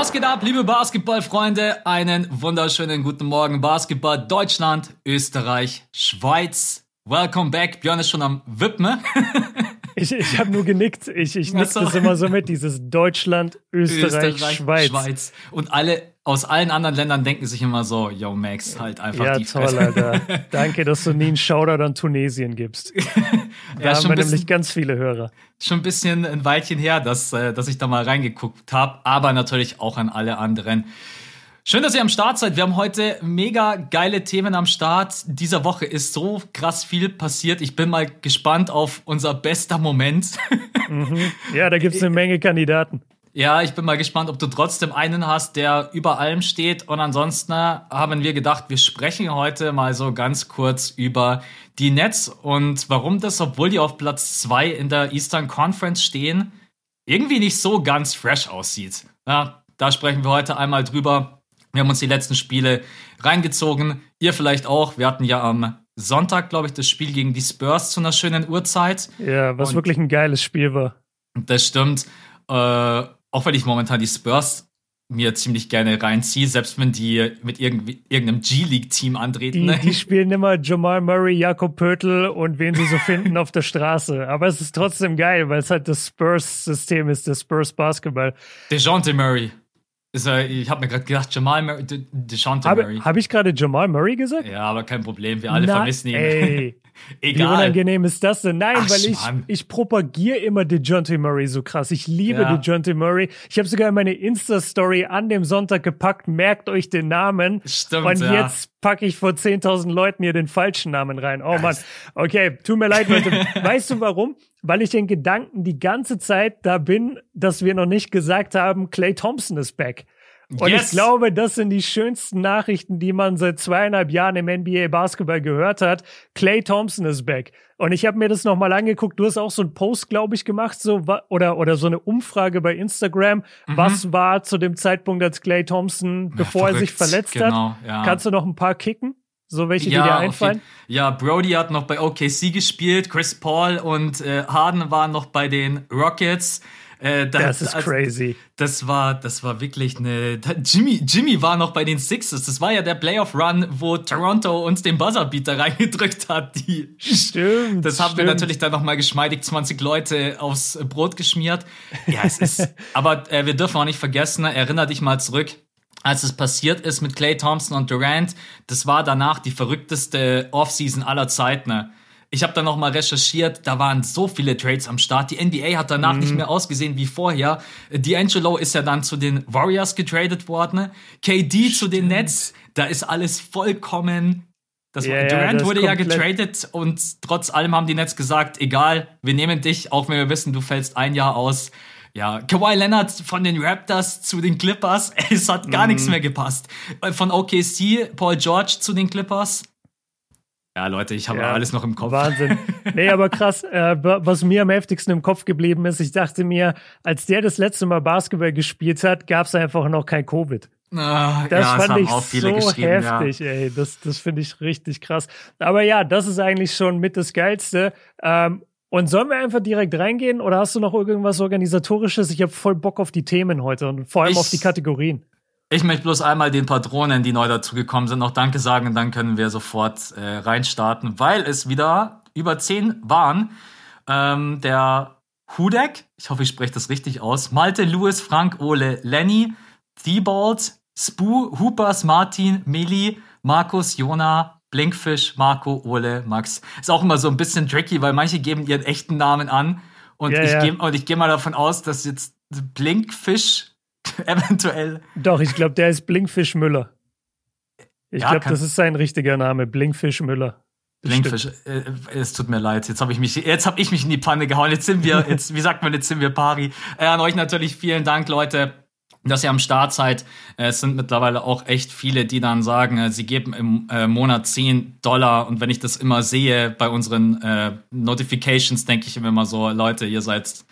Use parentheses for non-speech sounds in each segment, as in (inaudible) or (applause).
Was geht ab, liebe Basketballfreunde? Einen wunderschönen guten Morgen. Basketball Deutschland, Österreich, Schweiz. Welcome back. Björn ist schon am Wippen. (laughs) Ich, ich habe nur genickt. Ich, ich nick das immer so mit, dieses Deutschland, (laughs) Österreich, Österreich Schweiz. Schweiz. Und alle aus allen anderen Ländern denken sich immer so, yo Max, halt einfach ja, die toll, Alter. (laughs) Danke, dass du nie einen Shoutout an Tunesien gibst. (laughs) Da ja, haben wir bisschen, nämlich ganz viele Hörer. Schon ein bisschen ein Weilchen her, dass, äh, dass ich da mal reingeguckt habe, aber natürlich auch an alle anderen. Schön, dass ihr am Start seid. Wir haben heute mega geile Themen am Start. Dieser Woche ist so krass viel passiert. Ich bin mal gespannt auf unser bester Moment. (laughs) Mhm. Ja, da gibt es eine Menge Kandidaten. Ja, ich bin mal gespannt, ob du trotzdem einen hast, der über allem steht. Und ansonsten haben wir gedacht, wir sprechen heute mal so ganz kurz über die Nets und warum das, obwohl die auf Platz zwei in der Eastern Conference stehen, irgendwie nicht so ganz fresh aussieht. Ja, da sprechen wir heute einmal drüber. Wir haben uns die letzten Spiele reingezogen. Ihr vielleicht auch. Wir hatten ja am Sonntag, glaube ich, das Spiel gegen die Spurs zu einer schönen Uhrzeit. Ja, was Und wirklich ein geiles Spiel war. Das stimmt. Äh, auch wenn ich momentan die Spurs mir ziemlich gerne reinziehe, selbst wenn die mit irgendeinem G-League-Team antreten. Die, ne? die, spielen immer Jamal Murray, Jakob Pöttl und wen sie so (laughs) finden auf der Straße. Aber es ist trotzdem geil, weil es halt das Spurs-System ist, das Spurs-Basketball. DeJounte Murray. Äh, ich habe mir gerade gedacht, Jamal Murray, De DeShante Murray. Habe ich gerade Jamal Murray gesagt? Ja, aber kein Problem, wir alle Na, vermissen ihn. Ey, (laughs) Egal. Wie unangenehm ist das denn? Nein, Ach, weil ich, ich propagiere immer DeJounte Murray so krass. Ich liebe ja. DeJounte Murray. Ich habe sogar meine Insta-Story an dem Sonntag gepackt. Merkt euch den Namen. Stimmt, Und ja. jetzt packe ich vor 10.000 Leuten hier den falschen Namen rein. Oh Mann. Okay, tut mir leid, Leute. (laughs) weißt du warum? Weil ich den Gedanken die ganze Zeit da bin, dass wir noch nicht gesagt haben, Clay Thompson ist back. Und yes. ich glaube, das sind die schönsten Nachrichten, die man seit zweieinhalb Jahren im NBA Basketball gehört hat. Clay Thompson ist back. Und ich habe mir das nochmal angeguckt. Du hast auch so einen Post, glaube ich, gemacht, so oder oder so eine Umfrage bei Instagram. Mhm. Was war zu dem Zeitpunkt, als Clay Thompson, bevor ja, er sich verletzt genau, hat? Ja. Kannst du noch ein paar kicken? So welche, ja, die dir einfallen? Ja, Brody hat noch bei OKC gespielt, Chris Paul und äh, Harden waren noch bei den Rockets. Äh, da, das ist also, crazy. Das war, das war wirklich eine. Jimmy, Jimmy war noch bei den Sixers. Das war ja der Playoff-Run, wo Toronto uns den Buzzerbeater (laughs) reingedrückt hat. Die, stimmt. Das haben stimmt. wir natürlich dann nochmal geschmeidig 20 Leute aufs Brot geschmiert. Ja, es ist. (laughs) aber äh, wir dürfen auch nicht vergessen, erinner dich mal zurück als es passiert ist mit Clay Thompson und Durant, das war danach die verrückteste Offseason aller Zeiten. Ich habe dann noch mal recherchiert, da waren so viele Trades am Start. Die NBA hat danach mhm. nicht mehr ausgesehen wie vorher. D'Angelo ist ja dann zu den Warriors getradet worden. KD Stimmt. zu den Nets. Da ist alles vollkommen das yeah, Durant ja, wurde ja getradet und trotz allem haben die Nets gesagt, egal, wir nehmen dich, auch wenn wir wissen, du fällst ein Jahr aus. Ja, Kawhi Leonard von den Raptors zu den Clippers, (laughs) es hat gar mm. nichts mehr gepasst. Von OKC, Paul George zu den Clippers, ja, Leute, ich habe ja, alles noch im Kopf. Wahnsinn. Nee, aber krass, äh, was mir am heftigsten im Kopf geblieben ist, ich dachte mir, als der das letzte Mal Basketball gespielt hat, gab es einfach noch kein Covid. Ah, das ja, fand ich so heftig, ja. ey. Das, das finde ich richtig krass. Aber ja, das ist eigentlich schon mit das Geilste. Ähm, und sollen wir einfach direkt reingehen oder hast du noch irgendwas Organisatorisches? Ich habe voll Bock auf die Themen heute und vor allem ich, auf die Kategorien. Ich möchte bloß einmal den Patronen, die neu dazugekommen sind, noch Danke sagen und dann können wir sofort äh, reinstarten, weil es wieder über zehn waren. Ähm, der Hudek, ich hoffe, ich spreche das richtig aus, Malte, Louis, Frank, Ole, Lenny, Thibault, Spu, Hoopers, Martin, Meli, Markus, Jona, Blinkfish, Marco, Ole, Max. Ist auch immer so ein bisschen tricky, weil manche geben ihren echten Namen an. Und ja, ich ja. gehe geh mal davon aus, dass jetzt Blinkfish (laughs) eventuell. Doch, ich glaube, der ist Blinkfisch Müller. Ich ja, glaube, das ist sein richtiger Name, Blinkfisch Müller. Blinkfisch, äh, es tut mir leid. Jetzt habe ich mich, jetzt habe ich mich in die Panne gehauen. Jetzt sind wir, (laughs) jetzt, wie sagt man, jetzt sind wir pari. Äh, an euch natürlich vielen Dank, Leute, dass ihr am Start seid. Äh, es sind mittlerweile auch echt viele, die dann sagen, äh, sie geben im äh, Monat 10 Dollar. Und wenn ich das immer sehe bei unseren äh, Notifications, denke ich immer so, Leute, ihr seid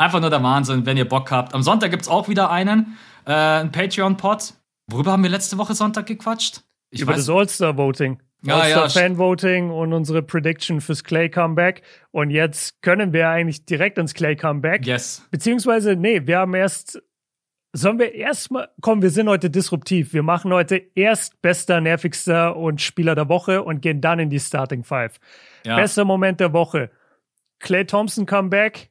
Einfach nur der Wahnsinn, wenn ihr Bock habt. Am Sonntag gibt es auch wieder einen, äh, einen Patreon-Pod. Worüber haben wir letzte Woche Sonntag gequatscht? Ich Über weiß. das All-Star-Voting. Ja, ja, Fan-Voting und unsere Prediction fürs Clay-Comeback. Und jetzt können wir eigentlich direkt ins Clay-Comeback. Yes. Beziehungsweise, nee, wir haben erst Sollen wir erstmal, komm, wir sind heute disruptiv. Wir machen heute erst bester, nervigster und Spieler der Woche und gehen dann in die Starting Five. Ja. Bester Moment der Woche. Clay Thompson Comeback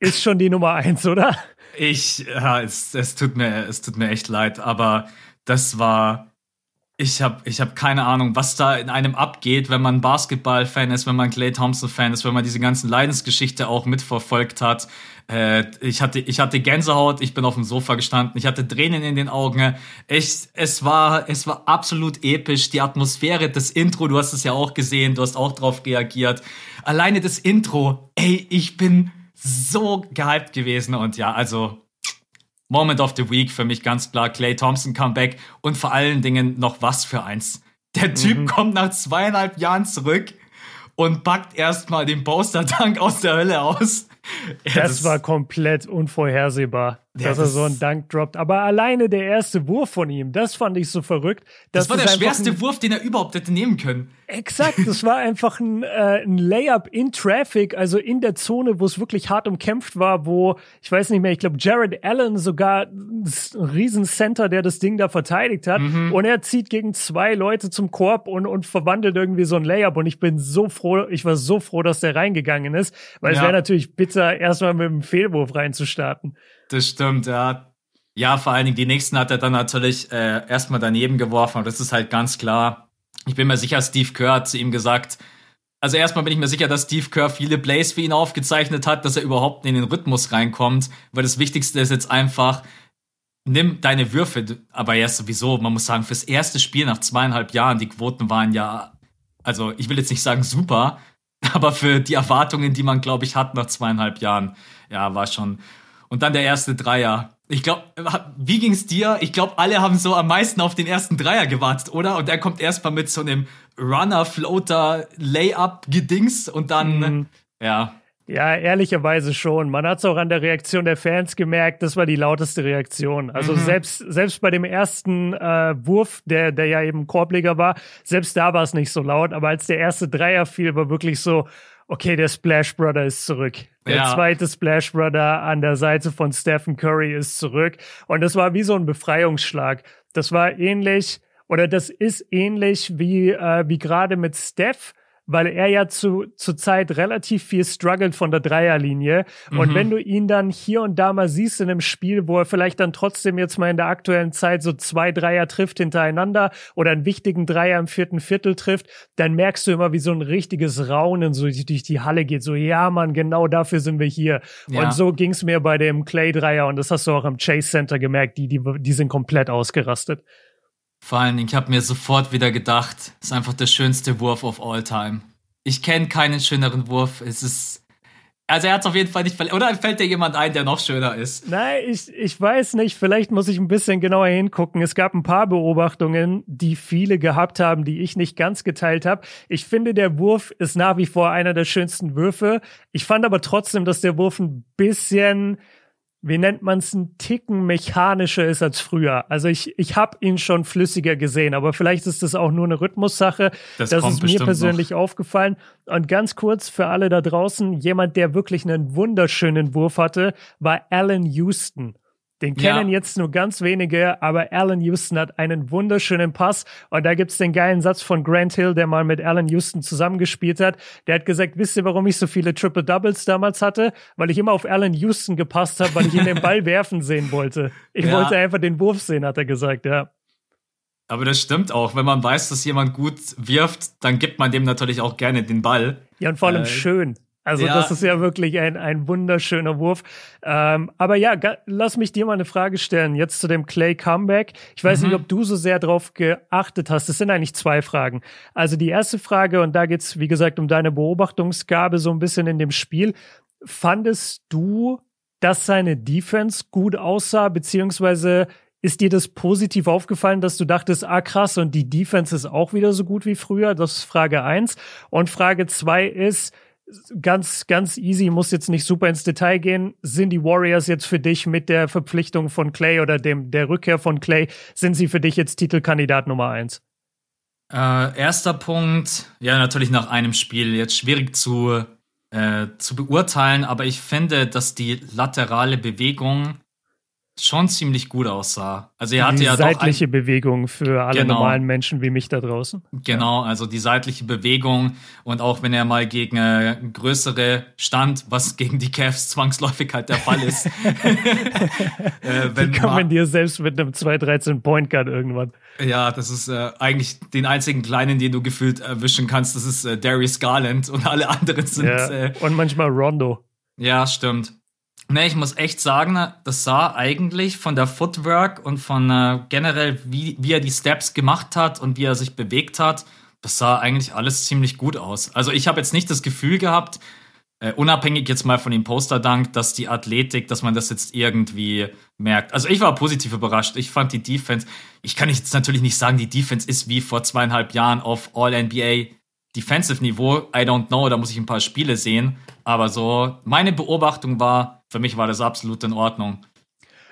ist schon die Nummer eins, oder? Ich, ja, es, es tut mir, es tut mir echt leid, aber das war, ich habe ich hab keine Ahnung, was da in einem abgeht, wenn man Basketball-Fan ist, wenn man Clay Thompson-Fan ist, wenn man diese ganzen Leidensgeschichte auch mitverfolgt hat. Äh, ich, hatte, ich hatte Gänsehaut, ich bin auf dem Sofa gestanden, ich hatte Tränen in den Augen. Ich, es, war, es war absolut episch, die Atmosphäre, das Intro, du hast es ja auch gesehen, du hast auch drauf reagiert. Alleine das Intro, ey, ich bin so gehypt gewesen und ja, also Moment of the Week für mich ganz klar. Clay Thompson Comeback und vor allen Dingen noch was für eins. Der Typ mhm. kommt nach zweieinhalb Jahren zurück und packt erstmal den Poster-Tank aus der Hölle aus. (laughs) Ja, das, das, war komplett unvorhersehbar, ja, dass er so einen Dank droppt. Aber alleine der erste Wurf von ihm, das fand ich so verrückt. Das war der schwerste Wurf, den er überhaupt hätte nehmen können. Exakt, das war einfach ein, äh, ein Layup in Traffic, also in der Zone, wo es wirklich hart umkämpft war, wo, ich weiß nicht mehr, ich glaube, Jared Allen sogar ein Riesencenter, der das Ding da verteidigt hat. Mhm. Und er zieht gegen zwei Leute zum Korb und, und verwandelt irgendwie so ein Layup. Und ich bin so froh, ich war so froh, dass der reingegangen ist, weil ja. es wäre natürlich bitter, erstmal mit einem Fehlwurf reinzustarten. Das stimmt, ja. Ja, vor allen Dingen die nächsten hat er dann natürlich äh, erstmal daneben geworfen. Das ist halt ganz klar ich bin mir sicher, Steve Kerr hat zu ihm gesagt, also erstmal bin ich mir sicher, dass Steve Kerr viele Plays für ihn aufgezeichnet hat, dass er überhaupt in den Rhythmus reinkommt, weil das Wichtigste ist jetzt einfach, nimm deine Würfe, aber ja sowieso, man muss sagen, fürs erste Spiel nach zweieinhalb Jahren, die Quoten waren ja, also ich will jetzt nicht sagen super, (laughs) aber für die Erwartungen, die man, glaube ich, hat nach zweieinhalb Jahren, ja, war schon. Und dann der erste Dreier. Ich glaube, wie ging's dir? Ich glaube, alle haben so am meisten auf den ersten Dreier gewartet, oder? Und er kommt erstmal mit so einem Runner, Floater, Layup Gedings und dann, mhm. ja. Ja, ehrlicherweise schon. Man hat es auch an der Reaktion der Fans gemerkt, das war die lauteste Reaktion. Also mhm. selbst, selbst bei dem ersten äh, Wurf, der, der ja eben Korbleger war, selbst da war es nicht so laut, aber als der erste Dreier fiel, war wirklich so, okay, der Splash Brother ist zurück. Der ja. zweite Splash Brother an der Seite von Stephen Curry ist zurück. Und das war wie so ein Befreiungsschlag. Das war ähnlich, oder das ist ähnlich wie, äh, wie gerade mit Steph weil er ja zu, zur Zeit relativ viel struggelt von der Dreierlinie. Mhm. Und wenn du ihn dann hier und da mal siehst in einem Spiel, wo er vielleicht dann trotzdem jetzt mal in der aktuellen Zeit so zwei Dreier trifft hintereinander oder einen wichtigen Dreier im vierten Viertel trifft, dann merkst du immer, wie so ein richtiges Raunen so durch die Halle geht. So, ja, Mann, genau dafür sind wir hier. Ja. Und so ging's mir bei dem Clay-Dreier und das hast du auch am Chase Center gemerkt, die, die, die sind komplett ausgerastet. Vor Dingen, ich habe mir sofort wieder gedacht, ist einfach der schönste Wurf of all time. Ich kenne keinen schöneren Wurf. Es ist. Also er hat es auf jeden Fall nicht verletzt. Oder fällt dir jemand ein, der noch schöner ist? Nein, ich, ich weiß nicht. Vielleicht muss ich ein bisschen genauer hingucken. Es gab ein paar Beobachtungen, die viele gehabt haben, die ich nicht ganz geteilt habe. Ich finde, der Wurf ist nach wie vor einer der schönsten Würfe. Ich fand aber trotzdem, dass der Wurf ein bisschen wie nennt man es, ein Ticken mechanischer ist als früher. Also ich, ich habe ihn schon flüssiger gesehen, aber vielleicht ist das auch nur eine Rhythmussache. Das, das ist mir persönlich noch. aufgefallen. Und ganz kurz für alle da draußen, jemand, der wirklich einen wunderschönen Wurf hatte, war Alan Houston. Den kennen ja. jetzt nur ganz wenige, aber Alan Houston hat einen wunderschönen Pass. Und da gibt's den geilen Satz von Grant Hill, der mal mit Alan Houston zusammengespielt hat. Der hat gesagt, wisst ihr, warum ich so viele Triple Doubles damals hatte? Weil ich immer auf Alan Houston gepasst habe, weil ich ihn den Ball (laughs) werfen sehen wollte. Ich ja. wollte einfach den Wurf sehen, hat er gesagt, ja. Aber das stimmt auch. Wenn man weiß, dass jemand gut wirft, dann gibt man dem natürlich auch gerne den Ball. Ja, und vor allem äh, schön. Also ja. das ist ja wirklich ein, ein wunderschöner Wurf. Ähm, aber ja, lass mich dir mal eine Frage stellen, jetzt zu dem Clay Comeback. Ich weiß mhm. nicht, ob du so sehr drauf geachtet hast. Es sind eigentlich zwei Fragen. Also die erste Frage, und da geht's wie gesagt, um deine Beobachtungsgabe so ein bisschen in dem Spiel. Fandest du, dass seine Defense gut aussah, beziehungsweise ist dir das positiv aufgefallen, dass du dachtest, ah krass, und die Defense ist auch wieder so gut wie früher? Das ist Frage eins. Und Frage zwei ist, ganz, ganz easy, muss jetzt nicht super ins Detail gehen. Sind die Warriors jetzt für dich mit der Verpflichtung von Clay oder dem, der Rückkehr von Clay, sind sie für dich jetzt Titelkandidat Nummer eins? Äh, erster Punkt, ja, natürlich nach einem Spiel. Jetzt schwierig zu, äh, zu beurteilen, aber ich finde, dass die laterale Bewegung schon ziemlich gut aussah. Also er hatte die ja seitliche ein, Bewegung für alle genau, normalen Menschen wie mich da draußen. Genau, also die seitliche Bewegung und auch wenn er mal gegen äh, größere stand, was (laughs) gegen die Cavs zwangsläufig halt der Fall ist. (laughs) äh, wenn die kommen dir selbst mit einem 2-13 Point Guard irgendwann. Ja, das ist äh, eigentlich den einzigen kleinen, den du gefühlt erwischen kannst, das ist äh, Darius Garland und alle anderen sind ja, äh, und manchmal Rondo. Ja, stimmt. Ne, ich muss echt sagen, das sah eigentlich von der Footwork und von äh, generell, wie, wie er die Steps gemacht hat und wie er sich bewegt hat, das sah eigentlich alles ziemlich gut aus. Also ich habe jetzt nicht das Gefühl gehabt, äh, unabhängig jetzt mal von dem Posterdank, dass die Athletik, dass man das jetzt irgendwie merkt. Also ich war positiv überrascht. Ich fand die Defense, ich kann jetzt natürlich nicht sagen, die Defense ist wie vor zweieinhalb Jahren auf All-NBA Defensive Niveau. I don't know, da muss ich ein paar Spiele sehen. Aber so, meine Beobachtung war, für mich war das absolut in Ordnung.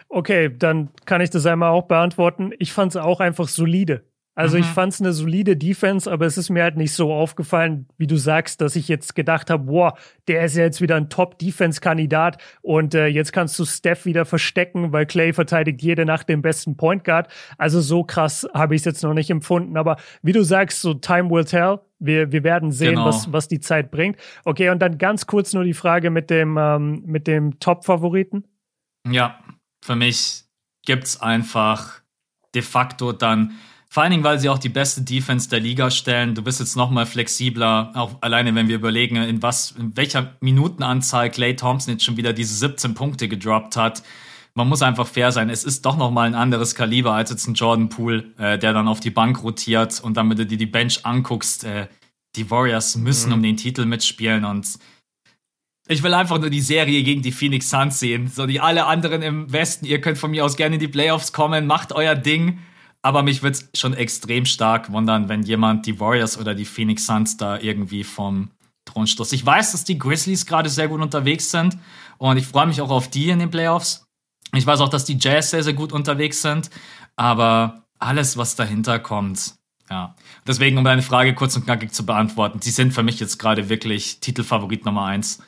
Okay, dann kann ich das einmal auch beantworten. Ich fand es auch einfach solide. Also mhm. ich fand es eine solide Defense, aber es ist mir halt nicht so aufgefallen, wie du sagst, dass ich jetzt gedacht habe, boah, der ist ja jetzt wieder ein Top-Defense-Kandidat und äh, jetzt kannst du Steph wieder verstecken, weil Clay verteidigt jede Nacht den besten Point Guard. Also so krass habe ich es jetzt noch nicht empfunden. Aber wie du sagst, so Time will tell. Wir, wir werden sehen, genau. was, was die Zeit bringt. Okay, und dann ganz kurz nur die Frage mit dem, ähm, mit dem Top-Favoriten. Ja, für mich gibt's einfach de facto dann vor allen Dingen, weil sie auch die beste Defense der Liga stellen. Du bist jetzt noch mal flexibler, auch alleine, wenn wir überlegen, in was, in welcher Minutenanzahl Clay Thompson jetzt schon wieder diese 17 Punkte gedroppt hat. Man muss einfach fair sein. Es ist doch noch mal ein anderes Kaliber als jetzt ein Jordan Poole, äh, der dann auf die Bank rotiert und damit du dir die Bench anguckst. Äh, die Warriors müssen mhm. um den Titel mitspielen und ich will einfach nur die Serie gegen die Phoenix Suns sehen. So die alle anderen im Westen, ihr könnt von mir aus gerne in die Playoffs kommen, macht euer Ding. Aber mich würde es schon extrem stark wundern, wenn jemand die Warriors oder die Phoenix Suns da irgendwie vom Thron stoßt. Ich weiß, dass die Grizzlies gerade sehr gut unterwegs sind und ich freue mich auch auf die in den Playoffs. Ich weiß auch, dass die Jazz sehr, sehr gut unterwegs sind, aber alles, was dahinter kommt, ja. Deswegen, um deine Frage kurz und knackig zu beantworten, sie sind für mich jetzt gerade wirklich Titelfavorit Nummer eins.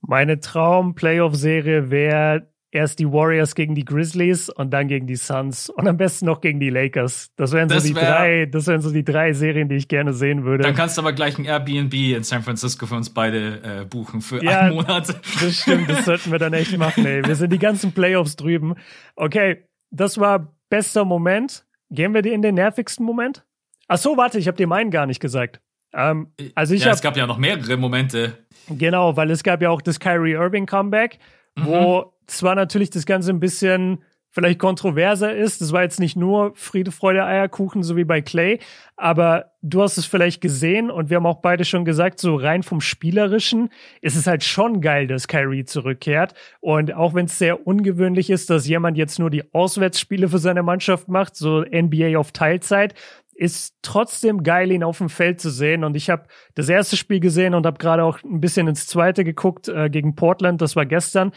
Meine Traum-Playoff-Serie wäre erst die Warriors gegen die Grizzlies und dann gegen die Suns und am besten noch gegen die Lakers. Das wären so das die wär, drei, das wären so die drei Serien, die ich gerne sehen würde. Dann kannst du aber gleich ein Airbnb in San Francisco für uns beide äh, buchen für ja, einen Monat. Das stimmt, das sollten wir dann echt machen, ey. Wir sind die ganzen Playoffs drüben. Okay, das war bester Moment. Gehen wir in den nervigsten Moment? Ach so, warte, ich habe dir meinen gar nicht gesagt. Ähm, also ich ja, hab, es gab ja noch mehrere Momente. Genau, weil es gab ja auch das Kyrie Irving Comeback, mhm. wo zwar natürlich das Ganze ein bisschen vielleicht kontroverser ist. Das war jetzt nicht nur Friede, Freude, Eierkuchen, so wie bei Clay, aber du hast es vielleicht gesehen und wir haben auch beide schon gesagt, so rein vom Spielerischen ist es halt schon geil, dass Kyrie zurückkehrt. Und auch wenn es sehr ungewöhnlich ist, dass jemand jetzt nur die Auswärtsspiele für seine Mannschaft macht, so NBA auf Teilzeit, ist trotzdem geil, ihn auf dem Feld zu sehen. Und ich habe das erste Spiel gesehen und habe gerade auch ein bisschen ins zweite geguckt äh, gegen Portland. Das war gestern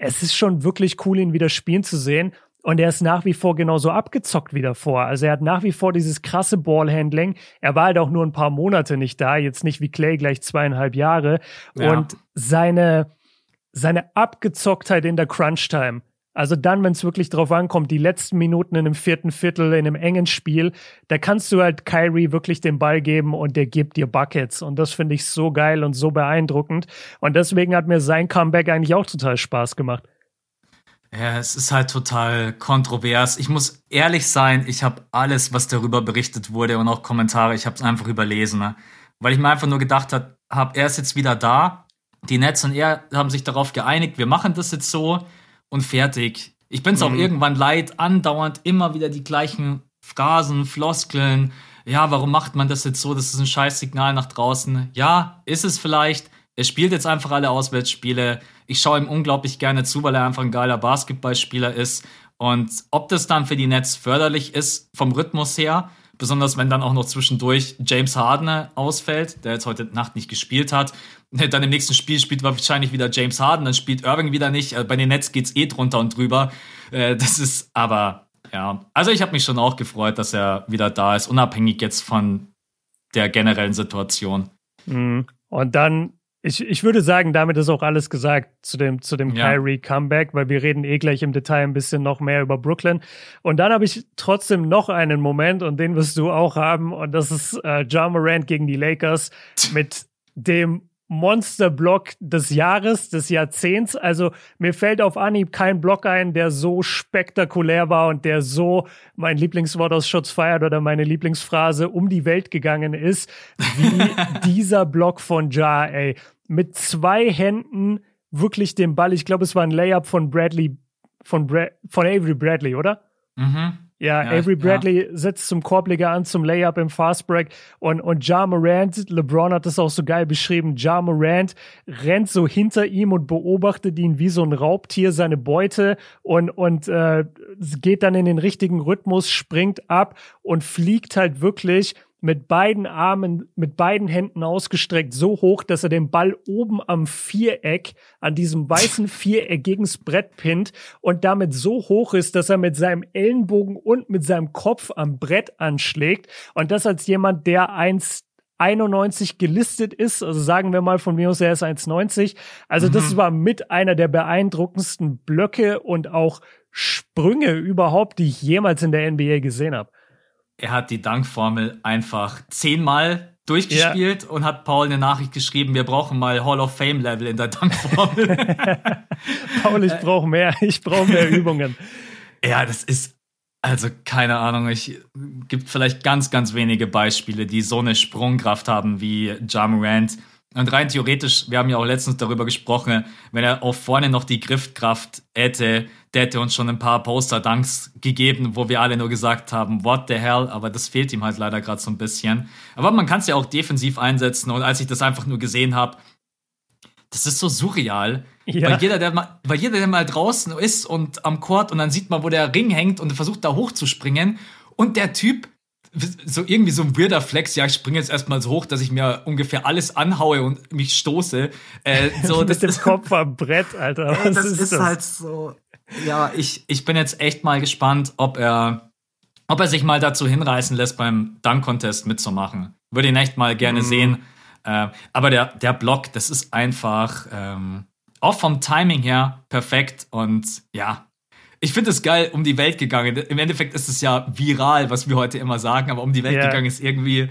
es ist schon wirklich cool, ihn wieder spielen zu sehen. Und er ist nach wie vor genauso abgezockt wie davor. Also er hat nach wie vor dieses krasse Ballhandling. Er war halt auch nur ein paar Monate nicht da, jetzt nicht wie Clay gleich zweieinhalb Jahre. Ja. Und seine, seine Abgezocktheit in der Crunch-Time, also dann, wenn es wirklich drauf ankommt, die letzten Minuten in einem vierten Viertel, in einem engen Spiel, da kannst du halt Kyrie wirklich den Ball geben und der gibt dir Buckets. Und das finde ich so geil und so beeindruckend. Und deswegen hat mir sein Comeback eigentlich auch total Spaß gemacht. Ja, es ist halt total kontrovers. Ich muss ehrlich sein, ich habe alles, was darüber berichtet wurde und auch Kommentare, ich habe es einfach überlesen. Ne? Weil ich mir einfach nur gedacht habe, hab, er ist jetzt wieder da. Die Nets und er haben sich darauf geeinigt, wir machen das jetzt so und fertig. Ich bin es auch mhm. irgendwann leid, andauernd immer wieder die gleichen Phrasen, Floskeln. Ja, warum macht man das jetzt so? Das ist ein scheiß Signal nach draußen. Ja, ist es vielleicht. Er spielt jetzt einfach alle Auswärtsspiele. Ich schaue ihm unglaublich gerne zu, weil er einfach ein geiler Basketballspieler ist. Und ob das dann für die Nets förderlich ist, vom Rhythmus her, besonders wenn dann auch noch zwischendurch James Harden ausfällt, der jetzt heute Nacht nicht gespielt hat. Dann im nächsten Spiel spielt wahrscheinlich wieder James Harden, dann spielt Irving wieder nicht. Äh, bei den Nets geht's eh drunter und drüber. Äh, das ist aber, ja. Also ich habe mich schon auch gefreut, dass er wieder da ist, unabhängig jetzt von der generellen Situation. Mhm. Und dann Ich, ich würde sagen, damit ist auch alles gesagt zu dem, zu dem ja. Kyrie Comeback, weil wir reden eh gleich im Detail ein bisschen noch mehr über Brooklyn. Und dann habe ich trotzdem noch einen Moment und den wirst du auch haben und das ist äh, John Morant gegen die Lakers mit dem Monsterblock des Jahres, des Jahrzehnts. Also mir fällt auf Anhieb kein Block ein, der so spektakulär war und der so mein Lieblingswort aus Schutz feiert oder meine Lieblingsphrase um die Welt gegangen ist, wie (laughs) dieser Block von Ja, ey. Mit zwei Händen wirklich den Ball. Ich glaube, es war ein Layup von Bradley, von, Bra von Avery Bradley, oder? Mhm. Ja, ja Avery Bradley ja. setzt zum Korbleger an, zum Layup im Fastbreak und, und Ja Morant, LeBron hat das auch so geil beschrieben, Ja Morant rennt so hinter ihm und beobachtet ihn wie so ein Raubtier seine Beute und, und äh, geht dann in den richtigen Rhythmus, springt ab und fliegt halt wirklich mit beiden Armen, mit beiden Händen ausgestreckt, so hoch, dass er den Ball oben am Viereck, an diesem weißen (laughs) Viereck gegens Brett pinnt und damit so hoch ist, dass er mit seinem Ellenbogen und mit seinem Kopf am Brett anschlägt. Und das als jemand, der 1,91 gelistet ist, also sagen wir mal von mir aus, er ist 1,90. Also mhm. das war mit einer der beeindruckendsten Blöcke und auch Sprünge überhaupt, die ich jemals in der NBA gesehen habe er hat die Dankformel einfach zehnmal durchgespielt ja. und hat Paul eine Nachricht geschrieben, wir brauchen mal Hall of Fame Level in der Dankformel. (laughs) Paul, ich brauche mehr, ich brauche mehr (laughs) Übungen. Ja, das ist also keine Ahnung, ich gibt vielleicht ganz ganz wenige Beispiele, die so eine Sprungkraft haben wie Ja Morant. Und rein theoretisch, wir haben ja auch letztens darüber gesprochen, wenn er auch vorne noch die Griffkraft hätte, der hätte uns schon ein paar Poster-Dunks gegeben, wo wir alle nur gesagt haben, what the hell, aber das fehlt ihm halt leider gerade so ein bisschen. Aber man kann es ja auch defensiv einsetzen und als ich das einfach nur gesehen habe, das ist so surreal. Ja. Weil, jeder, der mal, weil jeder, der mal draußen ist und am Court und dann sieht man, wo der Ring hängt und versucht da hochzuspringen und der Typ so irgendwie so ein weirder Flex, ja, ich springe jetzt erstmal so hoch, dass ich mir ungefähr alles anhaue und mich stoße. Äh, (laughs) so, Mit dem Kopf am Brett, Alter. Was das ist, ist das? halt so. Ja, ich, ich bin jetzt echt mal gespannt, ob er, ob er sich mal dazu hinreißen lässt, beim Dunk-Contest mitzumachen. Würde ihn echt mal gerne mhm. sehen. Äh, aber der, der Block, das ist einfach ähm, auch vom Timing her perfekt und ja, ich finde es geil, um die Welt gegangen. Im Endeffekt ist es ja viral, was wir heute immer sagen, aber um die Welt yeah. gegangen ist irgendwie,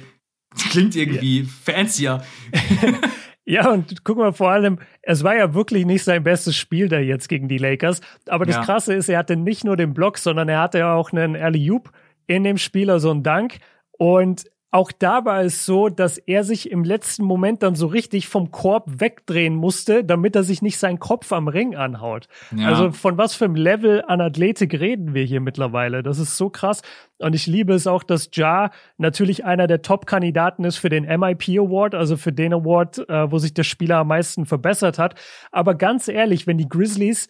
klingt irgendwie yeah. fancier. (laughs) Ja, und guck mal, vor allem, es war ja wirklich nicht sein bestes Spiel da jetzt gegen die Lakers. Aber das ja. Krasse ist, er hatte nicht nur den Block, sondern er hatte ja auch einen Alley in dem Spieler, so einen Dank. Und auch da war es so, dass er sich im letzten Moment dann so richtig vom Korb wegdrehen musste, damit er sich nicht seinen Kopf am Ring anhaut. Ja. Also von was für einem Level an Athletik reden wir hier mittlerweile? Das ist so krass. Und ich liebe es auch, dass Ja natürlich einer der Top-Kandidaten ist für den MIP Award, also für den Award, äh, wo sich der Spieler am meisten verbessert hat. Aber ganz ehrlich, wenn die Grizzlies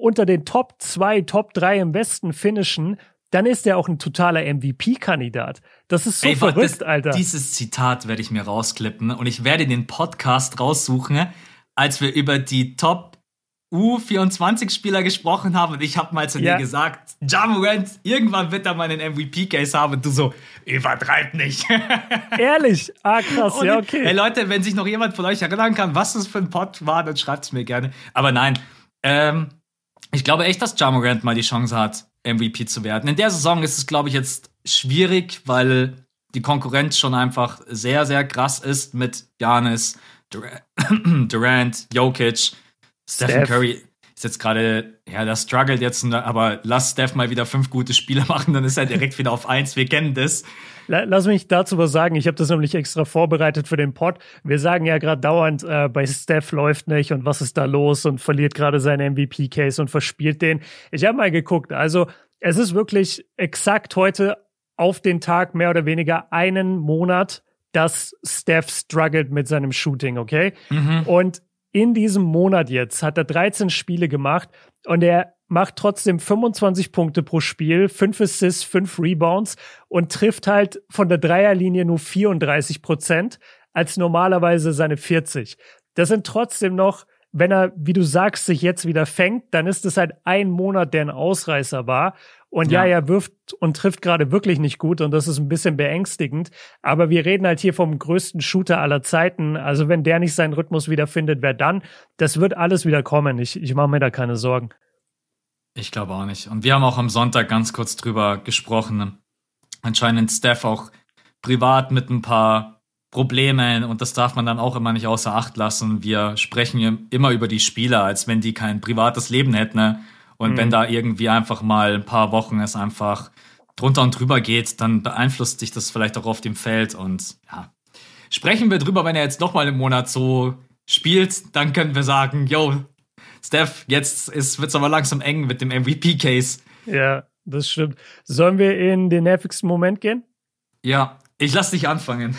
unter den Top 2, Top 3 im Westen finishen, dann ist er auch ein totaler MVP-Kandidat. Das ist so Ey, verrückt, das, Alter. Dieses Zitat werde ich mir rausklippen und ich werde den Podcast raussuchen, als wir über die Top U24-Spieler gesprochen haben und ich habe mal zu ja. dir gesagt, Jamorant, irgendwann wird er mal einen MVP-Case haben und du so, übertreib nicht. (laughs) Ehrlich? Ah, krass, und, ja, okay. Ey Leute, wenn sich noch jemand von euch erinnern kann, was das für ein Pod war, dann schreibt es mir gerne. Aber nein, ähm, ich glaube echt, dass Jamorant mal die Chance hat, MVP zu werden. In der Saison ist es, glaube ich, jetzt schwierig, weil die Konkurrenz schon einfach sehr, sehr krass ist mit Janis, (clears throat) Durant, Jokic, Stephen Curry ist jetzt gerade, ja, das struggelt jetzt, aber lass Steph mal wieder fünf gute Spiele (laughs) machen, dann ist er direkt wieder auf eins. Wir kennen das. Lass mich dazu was sagen. Ich habe das nämlich extra vorbereitet für den Pod. Wir sagen ja gerade dauernd, äh, bei Steph läuft nicht und was ist da los und verliert gerade seinen MVP-Case und verspielt den. Ich habe mal geguckt. Also es ist wirklich exakt heute auf den Tag mehr oder weniger einen Monat, dass Steph struggelt mit seinem Shooting, okay? Mhm. Und in diesem Monat jetzt hat er 13 Spiele gemacht und er macht trotzdem 25 Punkte pro Spiel, 5 Assists, 5 Rebounds und trifft halt von der Dreierlinie nur 34 Prozent als normalerweise seine 40. Das sind trotzdem noch wenn er, wie du sagst, sich jetzt wieder fängt, dann ist es halt ein Monat, der ein Ausreißer war. Und ja, ja er wirft und trifft gerade wirklich nicht gut und das ist ein bisschen beängstigend. Aber wir reden halt hier vom größten Shooter aller Zeiten. Also wenn der nicht seinen Rhythmus wiederfindet, wer dann? Das wird alles wieder kommen. Ich, ich mache mir da keine Sorgen. Ich glaube auch nicht. Und wir haben auch am Sonntag ganz kurz drüber gesprochen. Anscheinend Steph auch privat mit ein paar Problemen und das darf man dann auch immer nicht außer Acht lassen. Wir sprechen immer über die Spieler, als wenn die kein privates Leben hätten. Und mhm. wenn da irgendwie einfach mal ein paar Wochen es einfach drunter und drüber geht, dann beeinflusst sich das vielleicht auch auf dem Feld. Und ja, sprechen wir drüber, wenn er jetzt nochmal im Monat so spielt, dann können wir sagen, yo, Steph, jetzt wird es aber langsam eng mit dem MVP-Case. Ja, das stimmt. Sollen wir in den nervigsten Moment gehen? Ja, ich lass dich anfangen.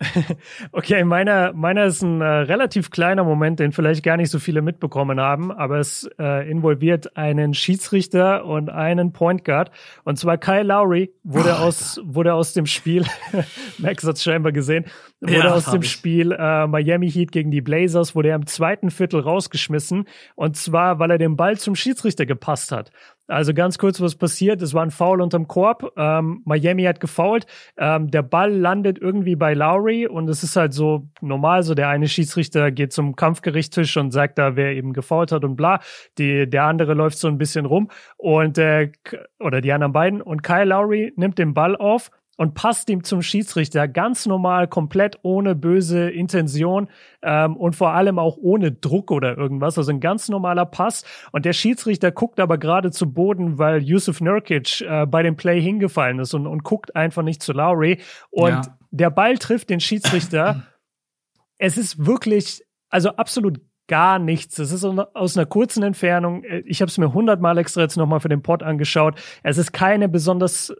(laughs) Okay, meiner, meiner ist ein äh, relativ kleiner Moment, den vielleicht gar nicht so viele mitbekommen haben, aber es äh, involviert einen Schiedsrichter und einen Point Guard. Und zwar Kyle Lowry wurde oh, aus, wurde aus dem Spiel, (laughs) Max hat es scheinbar gesehen, wurde ja, aus dem ich. Spiel äh, Miami Heat gegen die Blazers, wurde er im zweiten Viertel rausgeschmissen. Und zwar, weil er den Ball zum Schiedsrichter gepasst hat. Also ganz kurz, was passiert. Es war ein Foul unterm Korb. Ähm, Miami hat gefoult. Ähm, der Ball landet irgendwie bei Lowry und es ist halt so normal. So der eine Schiedsrichter geht zum Kampfgerichtstisch und sagt da, wer eben gefoult hat und bla. Die, der andere läuft so ein bisschen rum und äh, oder die anderen beiden und Kyle Lowry nimmt den Ball auf und passt ihm zum Schiedsrichter ganz normal, komplett ohne böse Intention ähm, und vor allem auch ohne Druck oder irgendwas. Also ein ganz normaler Pass. Und der Schiedsrichter guckt aber gerade zu Boden, weil Yusuf Nurkic äh, bei dem Play hingefallen ist und, und guckt einfach nicht zu Lowry. Und ja. der Ball trifft den Schiedsrichter. (clears throat) es ist wirklich, also absolut gar nichts. Es ist aus einer kurzen Entfernung. Ich habe es mir hundertmal extra jetzt nochmal für den Pod angeschaut. Es ist keine besonders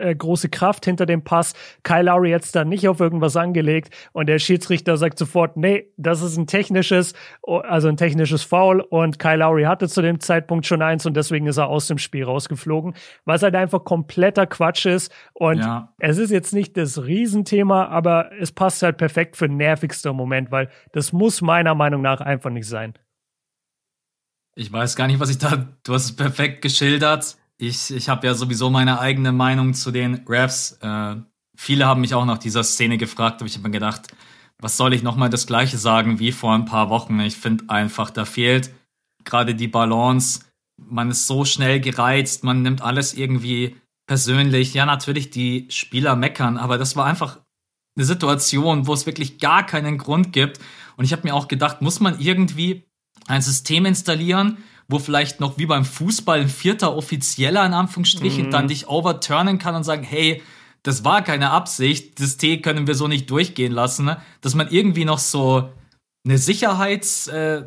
äh, große Kraft hinter dem Pass. Kyle Lowry jetzt da nicht auf irgendwas angelegt und der Schiedsrichter sagt sofort, nee, das ist ein technisches, also ein technisches Foul und Kyle Lowry hatte zu dem Zeitpunkt schon eins und deswegen ist er aus dem Spiel rausgeflogen, was halt einfach kompletter Quatsch ist und ja. es ist jetzt nicht das Riesenthema, aber es passt halt perfekt für nervigster Moment, weil das muss meiner Meinung nach einfach einfach nicht sein. Ich weiß gar nicht, was ich da. Du hast es perfekt geschildert. Ich, ich habe ja sowieso meine eigene Meinung zu den Refs. Äh, viele haben mich auch nach dieser Szene gefragt, aber ich habe mir gedacht, was soll ich nochmal das Gleiche sagen wie vor ein paar Wochen? Ich finde einfach, da fehlt gerade die Balance. Man ist so schnell gereizt, man nimmt alles irgendwie persönlich. Ja, natürlich, die Spieler meckern, aber das war einfach eine Situation, wo es wirklich gar keinen Grund gibt. Und ich habe mir auch gedacht, muss man irgendwie ein System installieren, wo vielleicht noch wie beim Fußball ein vierter Offizieller in Anführungsstrichen mhm. dann dich overturnen kann und sagen, hey, das war keine Absicht, das T können wir so nicht durchgehen lassen, ne? dass man irgendwie noch so eine Sicherheits, äh,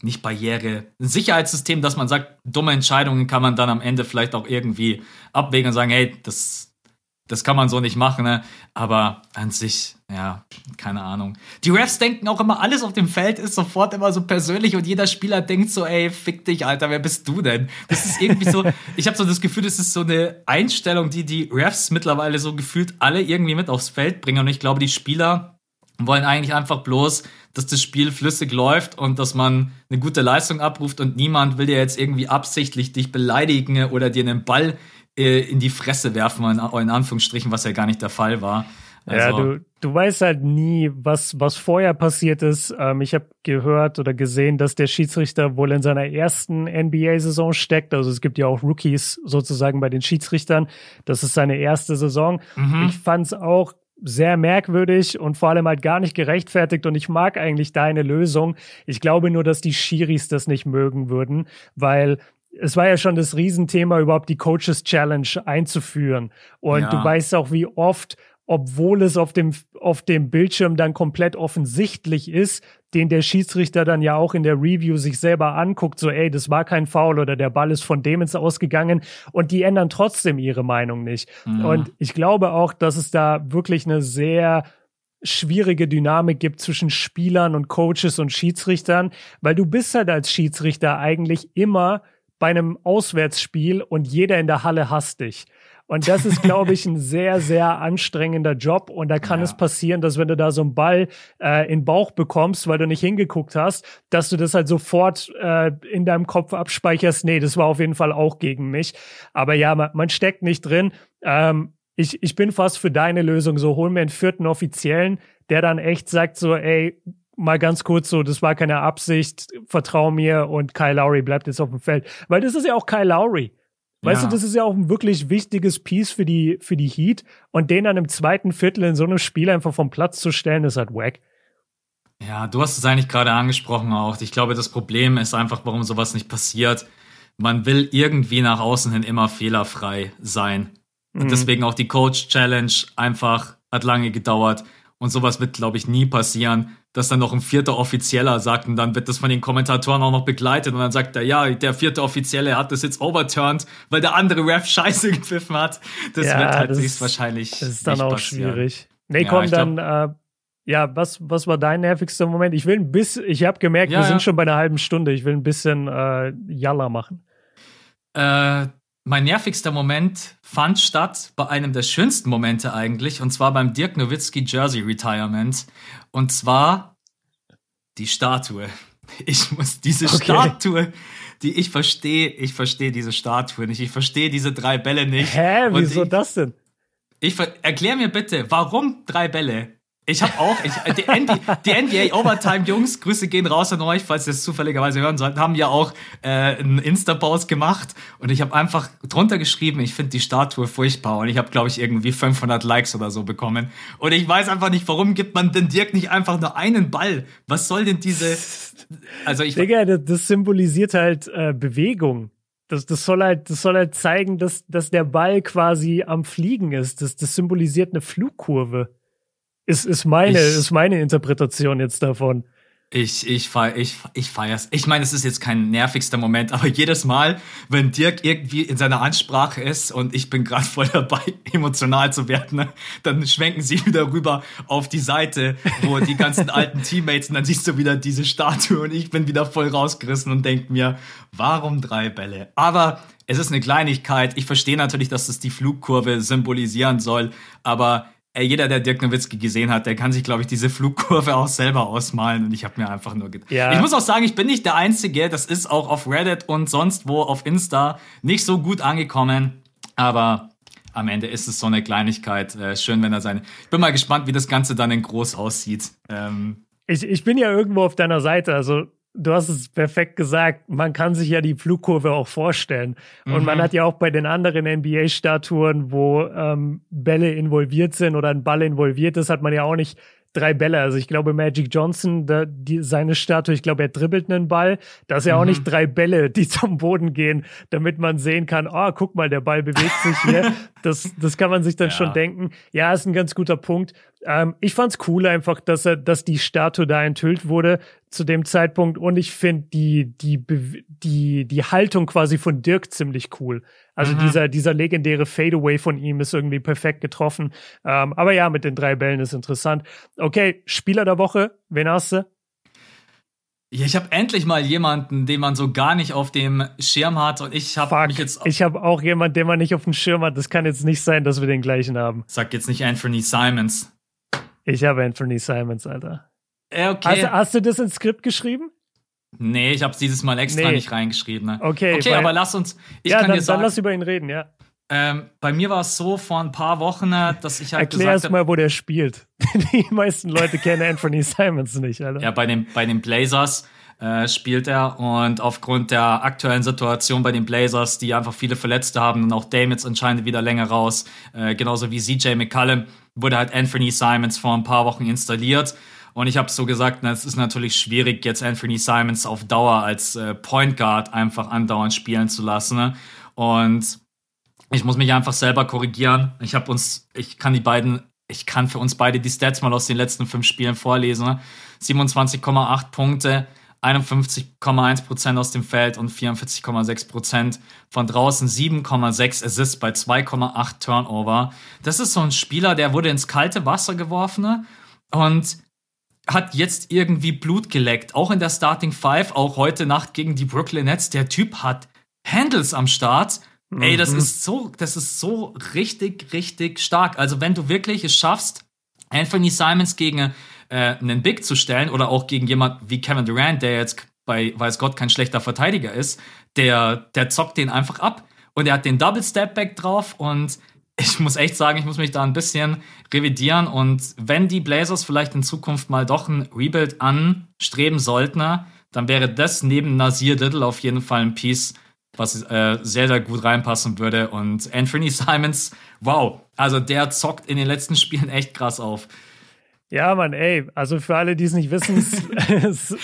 nicht Barriere, ein Sicherheitssystem, dass man sagt, dumme Entscheidungen kann man dann am Ende vielleicht auch irgendwie abwägen und sagen, hey, das, das kann man so nicht machen, ne? Aber an sich, ja, keine Ahnung. Die Refs denken auch immer, alles auf dem Feld ist sofort immer so persönlich und jeder Spieler denkt so, ey, fick dich, Alter, wer bist du denn? Das ist irgendwie so, (laughs) ich habe so das Gefühl, das ist so eine Einstellung, die die Refs mittlerweile so gefühlt alle irgendwie mit aufs Feld bringen. Und ich glaube, die Spieler wollen eigentlich einfach bloß, dass das Spiel flüssig läuft und dass man eine gute Leistung abruft und niemand will dir jetzt irgendwie absichtlich dich beleidigen oder dir einen Ball in die Fresse werfen, in, in Anführungsstrichen, was ja gar nicht der Fall war. Also, ja, du, du weißt halt nie, was, was vorher passiert ist. Ähm, ich habe gehört oder gesehen, dass der Schiedsrichter wohl in seiner ersten NBA-Saison steckt. Also es gibt ja auch Rookies sozusagen bei den Schiedsrichtern. Das ist seine erste Saison. Mhm. Ich fand's auch sehr merkwürdig und vor allem halt gar nicht gerechtfertigt und ich mag eigentlich deine Lösung. Ich glaube nur, dass die Schiris das nicht mögen würden, weil es war ja schon das Riesenthema, überhaupt die Coaches Challenge einzuführen. Und ja. du weißt auch, wie oft, obwohl es auf dem, auf dem Bildschirm dann komplett offensichtlich ist, den der Schiedsrichter dann ja auch in der Review sich selber anguckt, so, ey, das war kein Foul oder der Ball ist von dem ins Ausgegangen und die ändern trotzdem ihre Meinung nicht. Ja. Und ich glaube auch, dass es da wirklich eine sehr schwierige Dynamik gibt zwischen Spielern und Coaches und Schiedsrichtern, weil du bist halt als Schiedsrichter eigentlich immer bei einem Auswärtsspiel und jeder in der Halle hasst dich. Und das ist, glaube ich, ein (laughs) sehr, sehr anstrengender Job. Und da kann ja. es passieren, dass wenn du da so einen Ball äh, in den Bauch bekommst, weil du nicht hingeguckt hast, dass du das halt sofort äh, in deinem Kopf abspeicherst. Nee, das war auf jeden Fall auch gegen mich. Aber ja, man, man steckt nicht drin. Ähm, ich, ich bin fast für deine Lösung. So, hol mir einen vierten Offiziellen, der dann echt sagt so, ey, mal ganz kurz so, das war keine Absicht, vertrau mir und Kyle Lowry bleibt jetzt auf dem Feld. Weil das ist ja auch Kyle Lowry. Weißt ja. du, das ist ja auch ein wirklich wichtiges Piece für die, für die Heat. Und den dann im zweiten Viertel in so einem Spiel einfach vom Platz zu stellen, ist halt wack. Ja, du hast es eigentlich gerade angesprochen auch. Ich glaube, das Problem ist einfach, warum sowas nicht passiert. Man will irgendwie nach außen hin immer fehlerfrei sein. Und mhm. deswegen auch die Coach Challenge einfach hat lange gedauert. Und sowas wird, glaube ich, nie passieren, dass dann noch ein vierter Offizieller sagt und dann wird das von den Kommentatoren auch noch begleitet und dann sagt er, ja, der vierte Offizielle hat das jetzt overturned, weil der andere Ref scheiße (laughs) gepfiffen hat. Das ja, wird halt das wahrscheinlich. Das ist dann auch passieren. schwierig. Nee, ja, komm, dann, äh, ja, was, was war dein nervigster Moment? Ich will ein bisschen, ich habe gemerkt, ja, wir sind schon bei einer halben Stunde. Ich will ein bisschen äh, Jalla machen. Äh, mein nervigster Moment fand statt bei einem der schönsten Momente eigentlich, und zwar beim Dirk Nowitzki Jersey Retirement. Und zwar die Statue. Ich muss diese okay. Statue, die ich verstehe, ich verstehe diese Statue nicht. Ich verstehe diese drei Bälle nicht. Hä, wieso ich, das denn? Ich erklär mir bitte, warum drei Bälle? Ich habe auch, ich, die, die, NBA Overtime Jungs, Grüße gehen raus an euch, falls ihr es zufälligerweise hören sollten, haben ja auch äh, einen Insta-Post gemacht und ich habe einfach drunter geschrieben, ich finde die Statue furchtbar und ich habe, glaube ich, irgendwie 500 Likes oder so bekommen. Und ich weiß einfach nicht, warum gibt man denn Dirk nicht einfach nur einen Ball? Was soll denn diese, also ich... Digga, das, das symbolisiert halt äh, Bewegung. Das, das, soll halt, das soll halt zeigen, dass, dass der Ball quasi am Fliegen ist. Das, das symbolisiert eine Flugkurve. Ist, ist, meine, ich, ist meine Interpretation jetzt davon. Ich, ich, feier, ich, ich feier's. Ich meine, es ist jetzt kein nervigster Moment, aber jedes Mal, wenn Dirk irgendwie in seiner Ansprache ist und ich bin gerade voll dabei, (laughs) emotional zu werden, ne, dann schwenken sie wieder rüber auf die Seite, wo die ganzen (laughs) alten Teammates und dann siehst du wieder diese Statue und ich bin wieder voll rausgerissen und denk mir, warum drei Bälle? Aber es ist eine Kleinigkeit. Ich verstehe natürlich, dass es die Flugkurve symbolisieren soll, aber jeder, der Dirk Nowitzki gesehen hat, der kann sich, glaube ich, diese Flugkurve (laughs) auch selber ausmalen. Und ich habe mir einfach nur gedacht. Ja. Ich muss auch sagen, ich bin nicht der Einzige. Das ist auch auf Reddit und sonst wo auf Insta nicht so gut angekommen. Aber am Ende ist es so eine Kleinigkeit. Äh, schön, wenn er seine. Ich bin mal gespannt, wie das Ganze dann in groß aussieht. Ähm, ich, ich bin ja irgendwo auf deiner Seite. Also du hast es perfekt gesagt, man kann sich ja die Flugkurve auch vorstellen. Und mhm. man hat ja auch bei den anderen NBA-Statuen, wo ähm, Bälle involviert sind oder ein Ball involviert ist, hat man ja auch nicht drei Bälle. Also ich glaube, Magic Johnson, da, die, seine Statue, ich glaube, er dribbelt einen Ball. Da ist ja mhm. auch nicht drei Bälle, die (laughs) zum Boden gehen, damit man sehen kann, oh, guck mal, der Ball bewegt sich hier. (laughs) das, das kann man sich dann ja. schon denken. Ja, ist ein ganz guter Punkt. Ähm, ich fand's cool einfach, dass er, dass die Statue da enthüllt wurde zu dem Zeitpunkt und ich finde die, die, die, die Haltung quasi von Dirk ziemlich cool. Also mhm. dieser, dieser legendäre Fadeaway von ihm ist irgendwie perfekt getroffen. Ähm, aber ja, mit den drei Bällen ist interessant. Okay, Spieler der Woche, wen hast du? Ja, ich habe endlich mal jemanden, den man so gar nicht auf dem Schirm hat und ich habe mich jetzt. Ich habe auch jemanden, den man nicht auf dem Schirm hat. Das kann jetzt nicht sein, dass wir den gleichen haben. Sag jetzt nicht Anthony Simons. Ich habe Anthony Simons, Alter. Okay. Hast, hast, du das ins Skript geschrieben? Nee, ich habe es dieses Mal extra nee. nicht reingeschrieben. Ne? Okay, okay aber lass uns. Ich ja, kann dann, dir sagen, dann lass über ihn reden, ja. Ähm, bei mir war es so vor ein paar Wochen, äh, dass ich halt Erklär erst mal, wo der spielt. (laughs) Die meisten Leute kennen Anthony Simons nicht, Alter. Ja, bei den, bei den Blazers äh, spielt er und aufgrund der aktuellen Situation bei den Blazers, die einfach viele Verletzte haben und auch Dame jetzt anscheinend wieder länger raus, äh, genauso wie CJ McCallum, wurde halt Anthony Simons vor ein paar Wochen installiert. Und ich habe so gesagt, na, es ist natürlich schwierig, jetzt Anthony Simons auf Dauer als äh, Point Guard einfach andauernd spielen zu lassen. Ne? Und ich muss mich einfach selber korrigieren. Ich habe uns, ich kann die beiden, ich kann für uns beide die Stats mal aus den letzten fünf Spielen vorlesen. Ne? 27,8 Punkte, 51,1% aus dem Feld und 44,6% von draußen, 7,6 Assists bei 2,8 Turnover. Das ist so ein Spieler, der wurde ins kalte Wasser geworfen ne? und hat jetzt irgendwie Blut geleckt. Auch in der Starting Five, auch heute Nacht gegen die Brooklyn Nets. Der Typ hat Handles am Start. Mhm. Ey, das mhm. ist so, das ist so richtig, richtig stark. Also wenn du wirklich es schaffst, Anthony Simons gegen äh, einen Big zu stellen oder auch gegen jemand wie Kevin Durant, der jetzt bei weiß Gott kein schlechter Verteidiger ist, der, der zockt den einfach ab und er hat den Double Step Back drauf und ich muss echt sagen, ich muss mich da ein bisschen revidieren und wenn die Blazers vielleicht in Zukunft mal doch ein Rebuild anstreben sollten, dann wäre das neben Nasir Little auf jeden Fall ein Piece, was äh, sehr, sehr gut reinpassen würde. Und Anthony Simons, wow, also der zockt in den letzten (laughs) Spielen echt krass auf. Ja, Mann, ey, also für alle, die es nicht wissen, (laughs)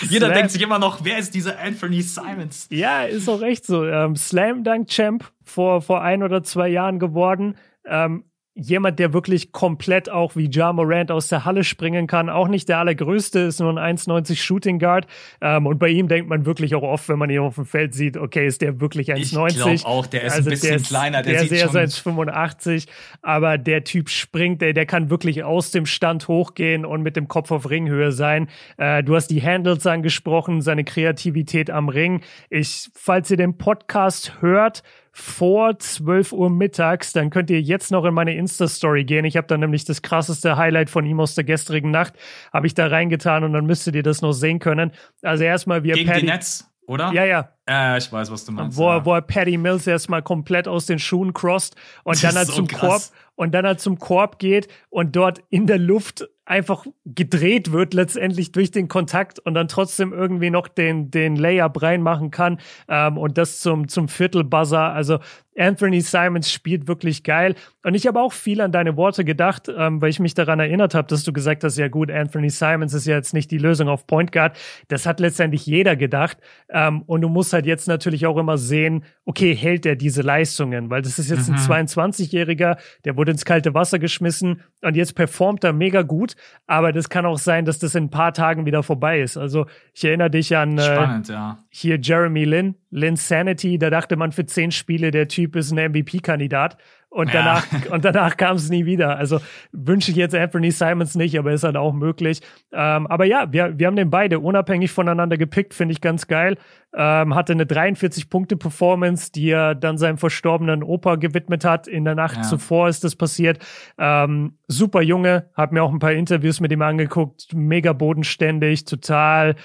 jeder denkt sich immer noch, wer ist dieser Anthony Simons? Ja, ist auch echt so. Ähm, Slam Dunk Champ vor, vor ein oder zwei Jahren geworden. Ähm, jemand, der wirklich komplett auch wie Ja Morant aus der Halle springen kann. Auch nicht der allergrößte, ist nur ein 1,90 Shooting Guard. Ähm, und bei ihm denkt man wirklich auch oft, wenn man ihn auf dem Feld sieht, okay, ist der wirklich 1,90. Ich glaube auch, der ist also ein bisschen der ist, kleiner. Der, der sieht ist 1,85. Aber der Typ springt, der, der kann wirklich aus dem Stand hochgehen und mit dem Kopf auf Ringhöhe sein. Äh, du hast die Handles angesprochen, seine Kreativität am Ring. Ich, falls ihr den Podcast hört, vor 12 Uhr mittags, dann könnt ihr jetzt noch in meine Insta-Story gehen. Ich habe da nämlich das krasseste Highlight von ihm aus der gestrigen Nacht, habe ich da reingetan und dann müsstet ihr das noch sehen können. Also erstmal, wie er Gegen Paddy, die Netz, oder? Ja, ja. Äh, ich weiß, was du meinst. Wo, ja. wo er Patty Mills erstmal komplett aus den Schuhen crossed und dann halt so zum krass. Korb und dann halt zum Korb geht und dort in der Luft einfach gedreht wird letztendlich durch den Kontakt und dann trotzdem irgendwie noch den, den Layup reinmachen kann ähm, und das zum, zum Viertelbuzzer. Also Anthony Simons spielt wirklich geil. Und ich habe auch viel an deine Worte gedacht, ähm, weil ich mich daran erinnert habe, dass du gesagt hast, ja gut, Anthony Simons ist ja jetzt nicht die Lösung auf Point Guard. Das hat letztendlich jeder gedacht. Ähm, und du musst halt jetzt natürlich auch immer sehen, okay, hält er diese Leistungen? Weil das ist jetzt mhm. ein 22-Jähriger, der wurde ins kalte Wasser geschmissen und jetzt performt er mega gut. Aber das kann auch sein, dass das in ein paar Tagen wieder vorbei ist. Also ich erinnere dich an äh, Spannend, ja. Hier Jeremy Lin, Lin Sanity. Da dachte man für zehn Spiele, der Typ ist ein MVP-Kandidat. (laughs) Und danach, ja. und danach kam es nie wieder. Also wünsche ich jetzt Anthony Simons nicht, aber ist halt auch möglich. Ähm, aber ja, wir, wir haben den beide unabhängig voneinander gepickt, finde ich ganz geil. Ähm, hatte eine 43-Punkte-Performance, die er dann seinem verstorbenen Opa gewidmet hat. In der Nacht ja. zuvor ist das passiert. Ähm, super Junge, habe mir auch ein paar Interviews mit ihm angeguckt. Mega bodenständig, total.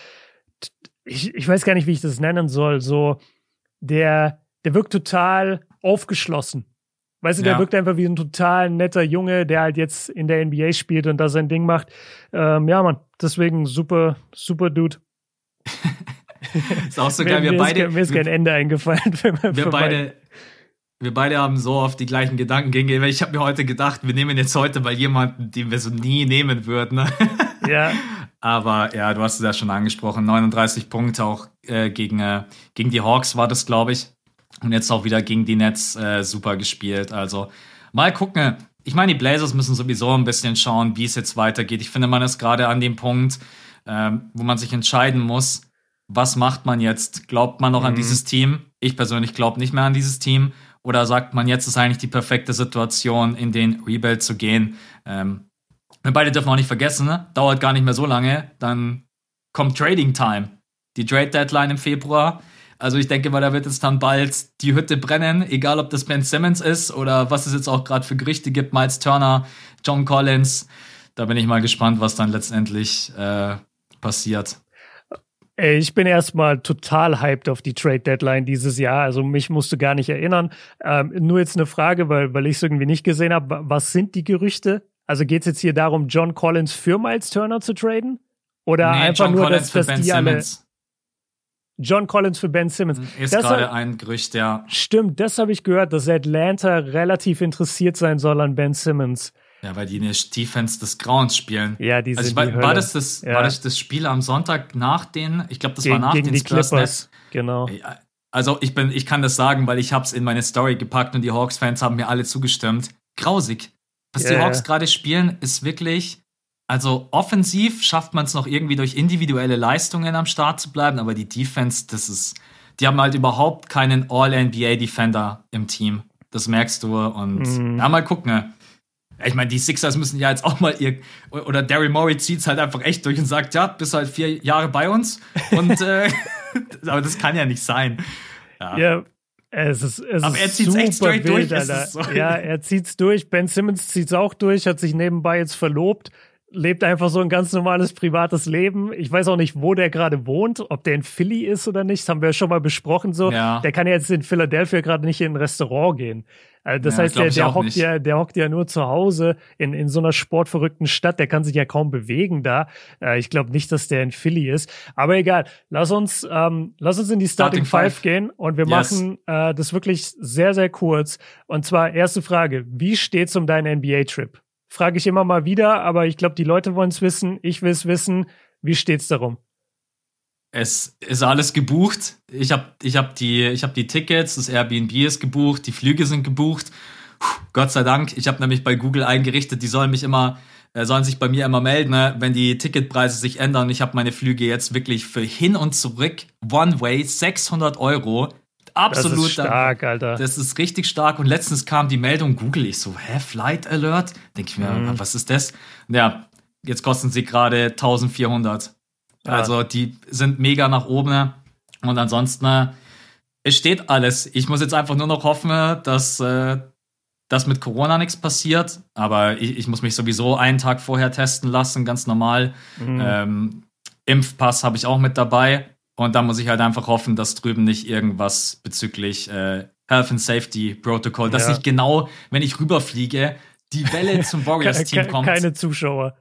Ich, ich weiß gar nicht, wie ich das nennen soll. So, der, der wirkt total aufgeschlossen Weißt du, der ja. wirkt einfach wie ein total netter Junge, der halt jetzt in der NBA spielt und da sein Ding macht. Ähm, ja, Mann, deswegen super, super Dude. (laughs) ist auch so (laughs) geil, wir mir beide. Ist, mir ist kein Ende eingefallen. (laughs) Für, wir beide. Wir beide haben so oft die gleichen Gedanken gegen Ich habe mir heute gedacht, wir nehmen jetzt heute mal jemanden, den wir so nie nehmen würden. Ja. Aber ja, du hast es ja schon angesprochen. 39 Punkte auch äh, gegen, äh, gegen die Hawks war das, glaube ich. Und jetzt auch wieder gegen die Nets äh, super gespielt. Also mal gucken. Ich meine, die Blazers müssen sowieso ein bisschen schauen, wie es jetzt weitergeht. Ich finde, man ist gerade an dem Punkt, ähm, wo man sich entscheiden muss, was macht man jetzt? Glaubt man noch mhm. an dieses Team? Ich persönlich glaube nicht mehr an dieses Team. Oder sagt man, jetzt ist eigentlich die perfekte Situation, in den Rebuild zu gehen? Ähm, wir beide dürfen auch nicht vergessen, ne? dauert gar nicht mehr so lange. Dann kommt Trading Time. Die Trade Deadline im Februar. Also ich denke mal, da wird es dann bald die Hütte brennen, egal ob das Ben Simmons ist oder was es jetzt auch gerade für Gerüchte gibt, Miles Turner, John Collins. Da bin ich mal gespannt, was dann letztendlich äh, passiert. Ich bin erstmal total hyped auf die Trade Deadline dieses Jahr. Also mich musst du gar nicht erinnern. Ähm, nur jetzt eine Frage, weil, weil ich es irgendwie nicht gesehen habe. Was sind die Gerüchte? Also geht es jetzt hier darum, John Collins für Miles Turner zu traden? Oder nee, einfach John nur, Collins dass, dass die Simmons. alle John Collins für Ben Simmons. Ist gerade ein Gerücht, ja. Stimmt, das habe ich gehört, dass Atlanta relativ interessiert sein soll an Ben Simmons. Ja, weil die eine Defense des Grauens spielen. Ja, die also sind war, die war das das ja. war das das Spiel am Sonntag nach den, ich glaube, das gegen, war nach den die Clippers. Genau. Also ich bin, ich kann das sagen, weil ich habe es in meine Story gepackt und die Hawks-Fans haben mir alle zugestimmt. Grausig. Was yeah. die Hawks gerade spielen, ist wirklich also offensiv schafft man es noch irgendwie durch individuelle Leistungen am Start zu bleiben, aber die Defense, das ist, die haben halt überhaupt keinen All-NBA-Defender im Team. Das merkst du und mhm. ja, mal gucken. Ne? Ich meine, die Sixers müssen ja jetzt auch mal ihr, oder Daryl Morey zieht es halt einfach echt durch und sagt, ja, bist halt vier Jahre bei uns und, (laughs) äh, (laughs) aber das kann ja nicht sein. Ja. ja Es ist, es Aber er super echt straight wild, durch, so- Ja, er zieht's durch. Ben Simmons zieht's auch durch, hat sich nebenbei jetzt verlobt, lebt einfach so ein ganz normales privates Leben. Ich weiß auch nicht, wo der gerade wohnt, ob der in Philly ist oder nicht. Das haben wir ja schon mal besprochen. So, Ja. der kann ja jetzt in Philadelphia gerade nicht in ein Restaurant gehen. Also das Ja, heißt, der, der hockt nicht. ja, der hockt ja nur zu Hause in, in so einer sportverrückten Stadt. Der kann sich ja kaum bewegen da. Äh, ich glaube nicht, dass der in Philly ist. Aber egal. Lass uns, ähm, lass uns in die Starting, Starting Five Five. gehen und wir Yes. machen äh, das wirklich sehr, sehr kurz. Und zwar erste Frage. Wie steht's um deinen NBA-Trip? Frage ich immer mal wieder, aber ich glaube, die Leute wollen es wissen. Ich will es wissen. Wie steht's darum? Es ist alles gebucht. Ich habe ich hab die, hab die Tickets, das Airbnb ist gebucht, die Flüge sind gebucht. Puh, Gott sei Dank. Ich habe nämlich bei Google eingerichtet, die sollen mich immer, äh, sollen sich bei mir immer melden, ne, wenn die Ticketpreise sich ändern. Ich habe meine Flüge jetzt wirklich für hin und zurück, One Way, 600 Euro. Das Absolut. ist stark, Alter. Das ist richtig stark. Und letztens kam die Meldung Google. Ich so, hä, Flight Alert? Denke ich mir, Mhm. was ist das? Ja, jetzt kosten sie gerade 1400. Ja. Also die sind mega nach oben. Und ansonsten, äh, es steht alles. Ich muss jetzt einfach nur noch hoffen, dass, äh, dass mit Corona nichts passiert. Aber ich, ich muss mich sowieso einen Tag vorher testen lassen, ganz normal. Mhm. Ähm, Impfpass habe ich auch mit dabei. Und da muss ich halt einfach hoffen, dass drüben nicht irgendwas bezüglich äh, Health and Safety Protocol, dass Ja. nicht genau, wenn ich rüberfliege, die Welle zum (laughs) Warriors-Team kommt. Keine Zuschauer.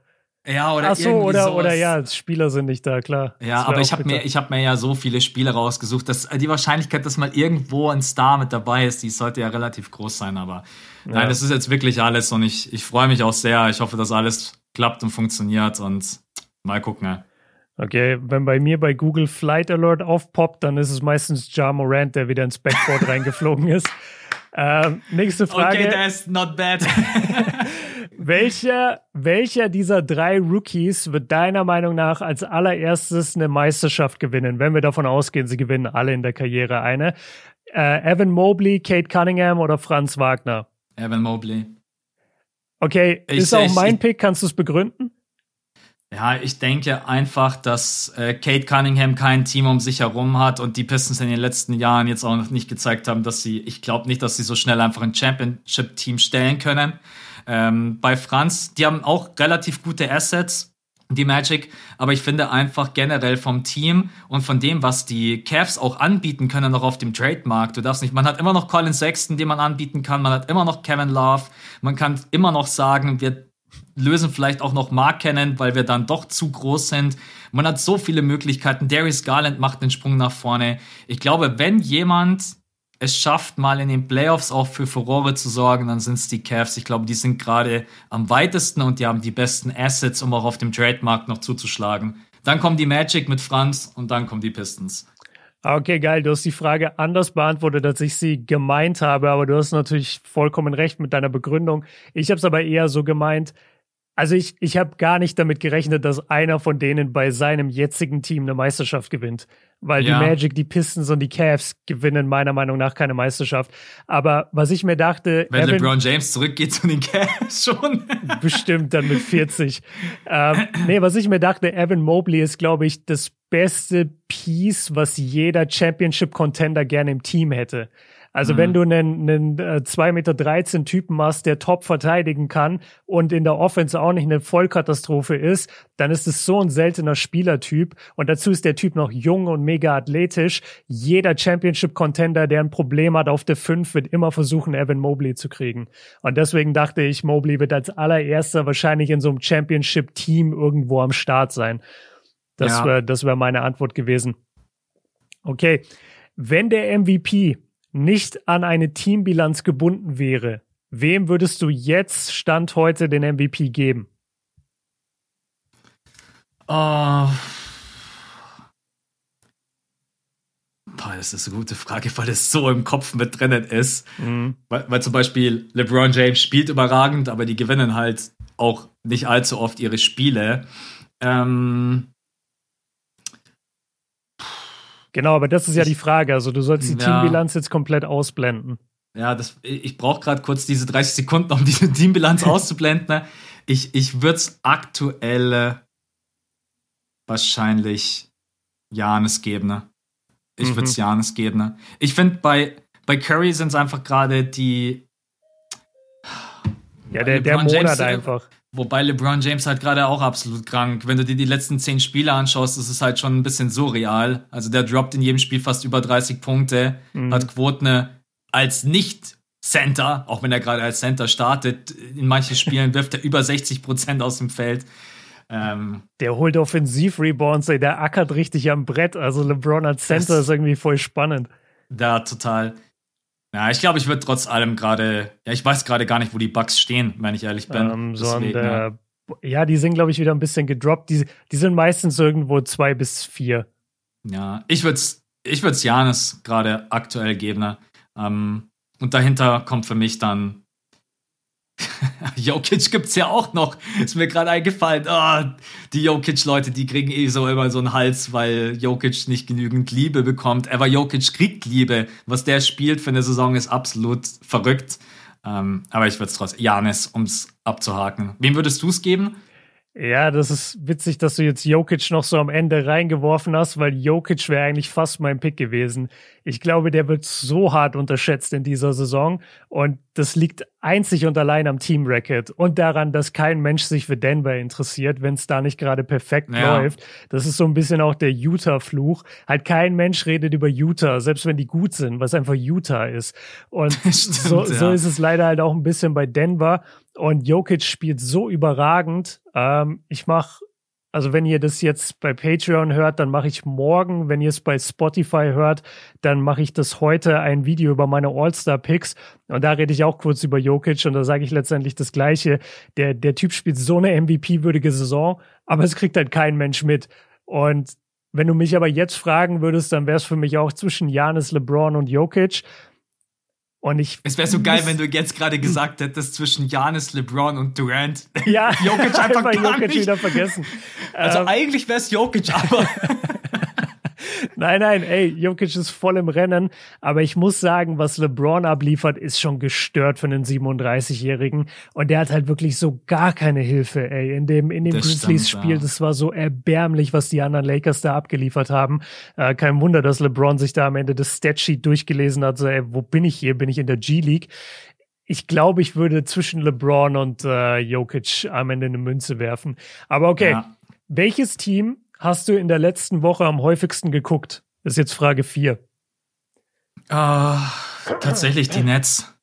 ja, oder Ach so, oder, sowas. oder ja, Spieler sind nicht da, klar. Ja, aber ich habe mir, ich hab mir ja so viele Spiele rausgesucht, dass äh, die Wahrscheinlichkeit, dass mal irgendwo ein Star mit dabei ist, die sollte ja relativ groß sein. Aber nein, das ist jetzt wirklich alles und ich, ich freue mich auch sehr. Ich hoffe, dass alles klappt und funktioniert und mal gucken. Okay, wenn bei mir bei Google Flight Alert aufpoppt, dann ist es meistens Ja Morant, der wieder ins Backboard (laughs) reingeflogen ist. Ähm, nächste Frage. Okay, that's not bad. (laughs) welcher, welcher dieser drei Rookies wird deiner Meinung nach als allererstes eine Meisterschaft gewinnen, wenn wir davon ausgehen, sie gewinnen alle in der Karriere eine? Äh, Evan Mobley, Kate Cunningham oder Franz Wagner? Evan Mobley. Okay, Ich- ist auch ich- mein ich- Pick, kannst du es begründen? Ja, ich denke einfach, dass äh, Kate Cunningham kein Team um sich herum hat und die Pistons in den letzten Jahren jetzt auch noch nicht gezeigt haben, dass sie, ich glaube nicht, dass sie so schnell einfach ein Championship-Team stellen können. Ähm, bei Franz, die haben auch relativ gute Assets, die Magic, aber ich finde einfach generell vom Team und von dem, was die Cavs auch anbieten können, noch auf dem Trademark. Du darfst nicht, man hat immer noch Colin Sexton, den man anbieten kann, man hat immer noch Kevin Love, man kann immer noch sagen, wir lösen vielleicht auch noch Mark kennen, weil wir dann doch zu groß sind. Man hat so viele Möglichkeiten. Darius Garland macht den Sprung nach vorne. Ich glaube, wenn jemand es schafft, mal in den Playoffs auch für Furore zu sorgen, dann sind es die Cavs. Ich glaube, die sind gerade am weitesten und die haben die besten Assets, um auch auf dem Trademark noch zuzuschlagen. Dann kommen die Magic mit Franz und dann kommen die Pistons. Okay, geil. Du hast die Frage anders beantwortet, als ich sie gemeint habe, aber du hast natürlich vollkommen recht mit deiner Begründung. Ich habe es aber eher so gemeint, also ich, ich habe gar nicht damit gerechnet, dass einer von denen bei seinem jetzigen Team eine Meisterschaft gewinnt. Weil Ja. die Magic, die Pistons und die Cavs gewinnen meiner Meinung nach keine Meisterschaft. Aber was ich mir dachte, Wenn Evan- LeBron James zurückgeht zu den Cavs (laughs) schon. bestimmt dann mit 40. ähm, nee, was ich mir dachte, Evan Mobley ist, glaube ich, das beste Piece, was jeder Championship-Contender gerne im Team hätte. Also wenn du einen, einen äh, 2,13 Meter Typen hast, der top verteidigen kann und in der Offense auch nicht eine Vollkatastrophe ist, dann ist es so ein seltener Spielertyp. Und dazu ist der Typ noch jung und mega athletisch. Jeder Championship-Contender, der ein Problem hat auf der 5, wird immer versuchen, Evan Mobley zu kriegen. Und deswegen dachte ich, Mobley wird als allererster wahrscheinlich in so einem Championship-Team irgendwo am Start sein. Das Ja. wäre das wär meine Antwort gewesen. Okay, wenn der MVP nicht an eine Teambilanz gebunden wäre, wem würdest du jetzt Stand heute den MVP geben? Oh. Boah, das ist eine gute Frage, weil es so im Kopf mit drinnen ist. Weil, weil zum Beispiel LeBron James spielt überragend, aber die gewinnen halt auch nicht allzu oft ihre Spiele. Ähm, Genau, aber das ist ja die Frage. Also du sollst die Ja. Teambilanz jetzt komplett ausblenden. ja, das, ich brauche gerade kurz diese 30 Sekunden, um diese Teambilanz (laughs) auszublenden. Ich, ich würde es aktuell äh, wahrscheinlich Janis geben. Ne? Ich Mhm. würde es Janis geben. Ne? Ich finde, bei, bei Curry sind es einfach gerade die. Ja, der, der Monat James, äh, einfach. Wobei LeBron James halt gerade auch absolut krank. Wenn du dir die letzten zehn Spiele anschaust, ist es halt schon ein bisschen surreal. Also der droppt in jedem Spiel fast über 30 Punkte, mhm. hat Quoten als nicht Center, auch wenn er gerade als Center startet. In manchen Spielen (laughs) wirft er über 60 Prozent aus dem Feld. Ähm, der holt Offensiv-Rebounds, der ackert richtig am Brett. Also LeBron als Center ist irgendwie voll spannend. Ja, total. Ja, ich glaube, ich würde trotz allem gerade, ja, ich weiß gerade gar nicht, wo die Bugs stehen, wenn ich ehrlich bin. Ähm, so Deswegen, der, ja. die sind, glaube ich, wieder ein bisschen gedroppt. Die, die sind meistens irgendwo zwei bis vier. Ja, ich würde es ich würd's Janis gerade aktuell geben. Ne? Ähm, und dahinter kommt für mich dann (laughs) Jokic gibt's ja auch noch. Ist mir gerade eingefallen. Oh, die Jokic-Leute, die kriegen eh so immer so einen Hals, weil Jokic nicht genügend Liebe bekommt. Aber Jokic kriegt Liebe. Was der spielt für eine Saison ist absolut verrückt. Ähm, aber ich würde es trotzdem. Janis, ums abzuhaken. Wem würdest du es geben? Ja, das ist witzig, dass du jetzt Jokic noch so am Ende reingeworfen hast, weil Jokic wäre eigentlich fast mein Pick gewesen. Ich glaube, der wird so hart unterschätzt in dieser Saison und das liegt einzig und allein am Team Record und daran, dass kein Mensch sich für Denver interessiert, wenn es da nicht gerade perfekt ja. läuft. Das ist so ein bisschen auch der Utah-Fluch. Halt kein Mensch redet über Utah, selbst wenn die gut sind, was einfach Utah ist. Und (laughs) Stimmt, so, ja. so ist es leider halt auch ein bisschen bei Denver. Und Jokic spielt so überragend. Ähm, ich mache also wenn ihr das jetzt bei Patreon hört, dann mache ich morgen. Wenn ihr es bei Spotify hört, dann mache ich das heute ein Video über meine All-Star-Picks. Und da rede ich auch kurz über Jokic und da sage ich letztendlich das Gleiche. Der, der Typ spielt so eine MVP-würdige Saison, aber es kriegt halt kein Mensch mit. Und wenn du mich aber jetzt fragen würdest, dann wäre es für mich auch zwischen Janis, LeBron und Jokic. Und ich. Es wäre so geil, wenn du jetzt gerade gesagt hättest zwischen Janis, LeBron und Durant. Ja, (laughs) Jokic (laughs) einfach, einfach Jokic nicht. wieder vergessen. Also ähm, eigentlich wäre es Jokic, aber. (laughs) nein, nein, ey, Jokic ist voll im Rennen, aber ich muss sagen, was LeBron abliefert, ist schon gestört für einen 37-Jährigen und der hat halt wirklich so gar keine Hilfe, ey, in dem in dem Grizzlies-Spiel, das war so erbärmlich, was die anderen Lakers da abgeliefert haben. Äh, kein Wunder, dass LeBron sich da am Ende das Statsheet durchgelesen hat, so, ey, wo bin ich hier? Bin ich in der G-League? ich glaube, ich würde zwischen LeBron und äh, Jokic am Ende eine Münze werfen. Aber okay, ja. welches Team hast du in der letzten Woche am häufigsten geguckt? Das ist jetzt Frage 4. Uh, ah, tatsächlich die Nets.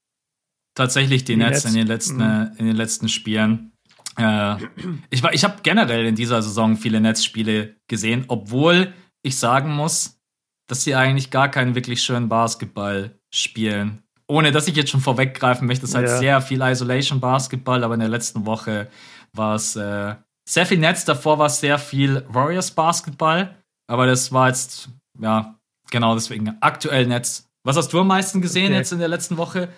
Tatsächlich die, die Nets, Nets, in den letzten, mhm. in den letzten Spielen. Äh, ich ich habe generell in dieser Saison viele Netzspiele gesehen, obwohl ich sagen muss, dass sie eigentlich gar keinen wirklich schönen Basketball spielen. Ohne dass ich jetzt schon vorweggreifen möchte, es ist halt ja. sehr viel Isolation Basketball, aber in der letzten Woche war es äh, sehr viel Netz. Davor war sehr viel Warriors Basketball. Aber das war jetzt, ja, genau deswegen aktuell Netz. Was hast du am meisten gesehen okay. jetzt in der letzten Woche?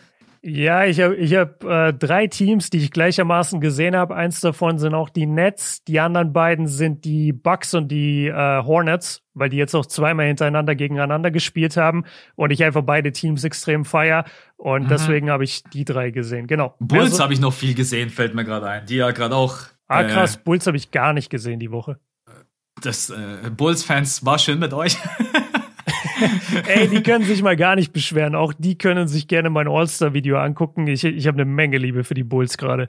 Ja, ich habe ich hab, äh, drei Teams, die ich gleichermaßen gesehen habe. Eins davon sind auch die Nets, die anderen beiden sind die Bucks und die äh, Hornets, weil die jetzt auch zweimal hintereinander gegeneinander gespielt haben und ich einfach beide Teams extrem feier und mhm. deswegen habe ich die drei gesehen. Genau. Bulls also, habe ich noch viel gesehen, fällt mir gerade ein. Die ja gerade auch Ah, krass, äh, Bulls habe ich gar nicht gesehen die Woche. Das äh, Bulls-Fans war schön mit euch. (laughs) Ey, die können sich mal gar nicht beschweren. Auch die können sich gerne mein All-Star-Video angucken. Ich, ich habe eine Menge Liebe für die Bulls gerade.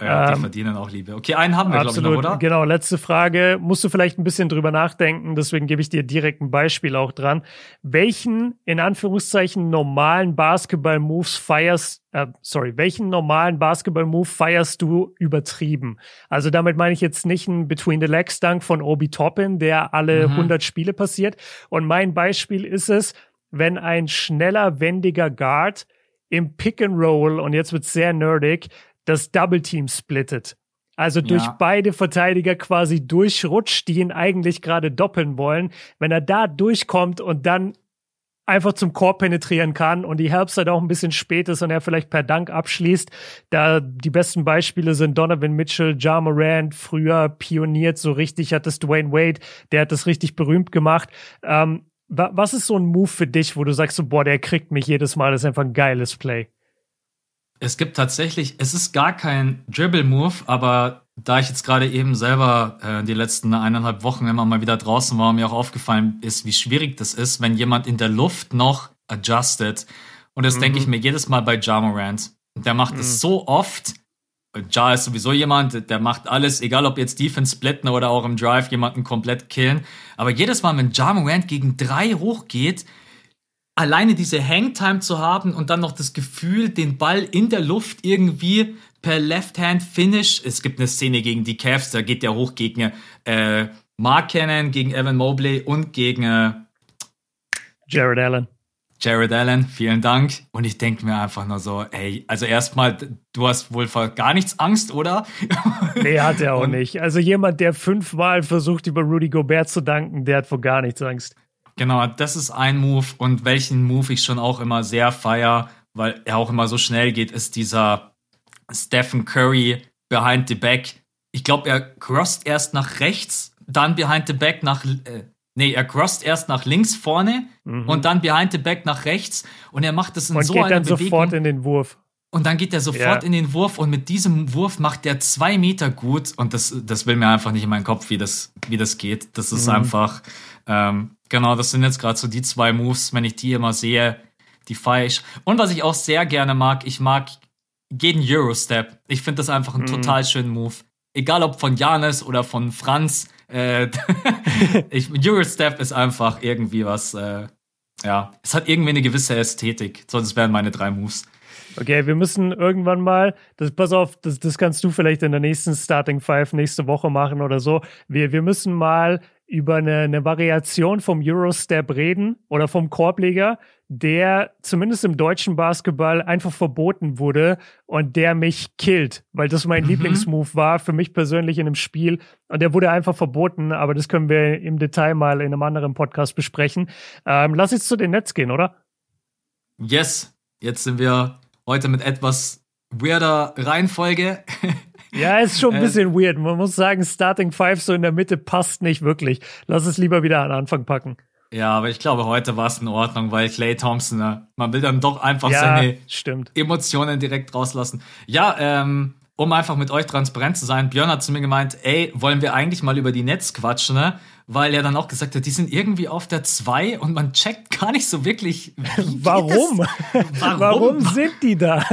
Ja, die ähm, verdienen auch Liebe. Okay, einen haben wir, glaube ich, noch, oder? Genau, letzte Frage. Musst du vielleicht ein bisschen drüber nachdenken, deswegen gebe ich dir direkt ein Beispiel auch dran. Welchen, in Anführungszeichen, normalen Basketball-Moves feierst, äh, sorry, welchen normalen Basketball-Move feierst du übertrieben? Also damit meine ich jetzt nicht einen Between-the-Legs-Dunk von Obi Toppin, der alle mhm. 100 Spiele passiert. Und mein Beispiel ist es, wenn ein schneller, wendiger Guard im Pick and Roll, und jetzt wird sehr nerdig, das Double Team splittet. Also durch ja. beide Verteidiger quasi durchrutscht, die ihn eigentlich gerade doppeln wollen. Wenn er da durchkommt und dann einfach zum Korb penetrieren kann und die Herbstzeit auch ein bisschen spät ist und er vielleicht per Dank abschließt. Da die besten Beispiele sind Donovan Mitchell, Ja Morant, früher pioniert so richtig, hat das Dwayne Wade, der hat das richtig berühmt gemacht. Ähm, was ist so ein Move für dich, wo du sagst so, boah, der kriegt mich jedes Mal, das ist einfach ein geiles Play? Es gibt tatsächlich, es ist gar kein Dribble-Move, aber da ich jetzt gerade eben selber äh, die letzten eineinhalb Wochen immer mal wieder draußen war, mir auch aufgefallen ist, wie schwierig das ist, wenn jemand in der Luft noch adjusted Und das mhm. denke ich mir jedes Mal bei Jamorant. Der macht es mhm. so oft. Ja ist sowieso jemand, der macht alles, egal ob jetzt Defense splitten oder auch im Drive jemanden komplett killen. Aber jedes Mal, wenn Jamorant gegen drei hochgeht, alleine diese Hangtime zu haben und dann noch das Gefühl, den Ball in der Luft irgendwie per Left-Hand-Finish. Es gibt eine Szene gegen die Cavs, da geht der hoch gegen äh, Mark Cannon, gegen Evan Mobley und gegen äh, Jared Allen. Jared Allen, vielen Dank. Und ich denke mir einfach nur so, ey, also erstmal, du hast wohl vor gar nichts Angst, oder? (laughs) Nee, hat er auch und, nicht. Also jemand, der fünfmal versucht, über Rudy Gobert zu danken, der hat vor gar nichts Angst. Genau, das ist ein Move. Und welchen Move ich schon auch immer sehr feier, weil er auch immer so schnell geht, ist dieser Stephen Curry behind the back. Ich glaube, er crossed erst nach rechts, dann behind the back nach, äh, Nee, er crosst erst nach links vorne mhm. und dann behind the back nach rechts und er macht das in und so einer Bewegung. Geht dann sofort in den Wurf. Und dann geht er sofort ja. in den Wurf und mit diesem Wurf macht er zwei Meter gut und das, das will mir einfach nicht in meinen Kopf, wie das, wie das geht. Das ist mhm. einfach, ähm, genau, das sind jetzt gerade so die zwei Moves, wenn ich die immer sehe, die feiere ich. Und was ich auch sehr gerne mag, ich mag jeden Eurostep. Ich finde das einfach einen mhm. total schönen Move. Egal ob von Janis oder von Franz, äh, (laughs) ich, Eurostep ist einfach irgendwie was, äh, ja, es hat irgendwie eine gewisse Ästhetik. Sonst wären meine drei Moves. Okay, wir müssen irgendwann mal, das, pass auf, das, das kannst du vielleicht in der nächsten Starting Five nächste Woche machen oder so. Wir, wir müssen mal über eine, eine Variation vom Eurostep reden oder vom Korbleger, der zumindest im deutschen Basketball einfach verboten wurde und der mich killt, weil das mein mhm. Lieblingsmove war für mich persönlich in einem Spiel und der wurde einfach verboten, aber das können wir im Detail mal in einem anderen Podcast besprechen. Ähm, lass jetzt zu den Netz gehen, oder? Yes, jetzt sind wir heute mit etwas weirder Reihenfolge. (laughs) Ja, ist schon ein äh, bisschen weird. Man muss sagen, Starting Five so in der Mitte passt nicht wirklich. Lass es lieber wieder an Anfang packen. Ja, aber ich glaube, heute war es in Ordnung, weil Clay Thompson, äh, man will dann doch einfach ja, seine stimmt. Emotionen direkt rauslassen. Ja, ähm, um einfach mit euch transparent zu sein, Björn hat zu mir gemeint, ey, wollen wir eigentlich mal über die Netz quatschen, ne? Weil er dann auch gesagt hat, die sind irgendwie auf der 2 und man checkt gar nicht so wirklich. Warum? (laughs) Warum? Warum sind die da?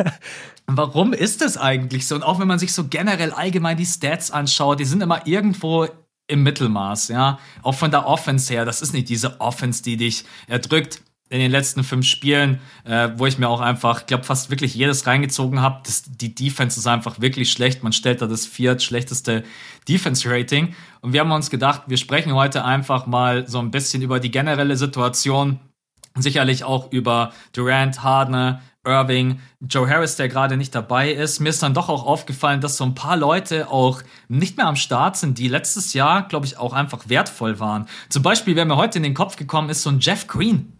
Warum ist das eigentlich so? Und auch wenn man sich so generell allgemein die Stats anschaut, die sind immer irgendwo im Mittelmaß, ja. Auch von der Offense her, das ist nicht diese Offense, die dich erdrückt. In den letzten fünf Spielen, äh, wo ich mir auch einfach, ich glaube, fast wirklich jedes reingezogen habe, die Defense ist einfach wirklich schlecht. Man stellt da das viert schlechteste Defense-Rating. Und wir haben uns gedacht, wir sprechen heute einfach mal so ein bisschen über die generelle Situation. Sicherlich auch über Durant, Harden, Irving, Joe Harris, der gerade nicht dabei ist. Mir ist dann doch auch aufgefallen, dass so ein paar Leute auch nicht mehr am Start sind, die letztes Jahr, glaube ich, auch einfach wertvoll waren. Zum Beispiel, wer mir heute in den Kopf gekommen ist, so ein Jeff Green.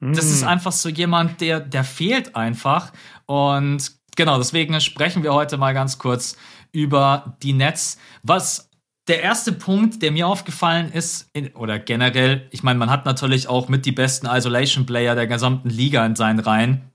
Mm. Das ist mm. einfach so jemand, der, der fehlt einfach. Und genau, deswegen sprechen wir heute mal ganz kurz über die Nets. Was der erste Punkt, der mir aufgefallen ist, oder generell, ich meine, man hat natürlich auch mit die besten Isolation Player der gesamten Liga in seinen Reihen.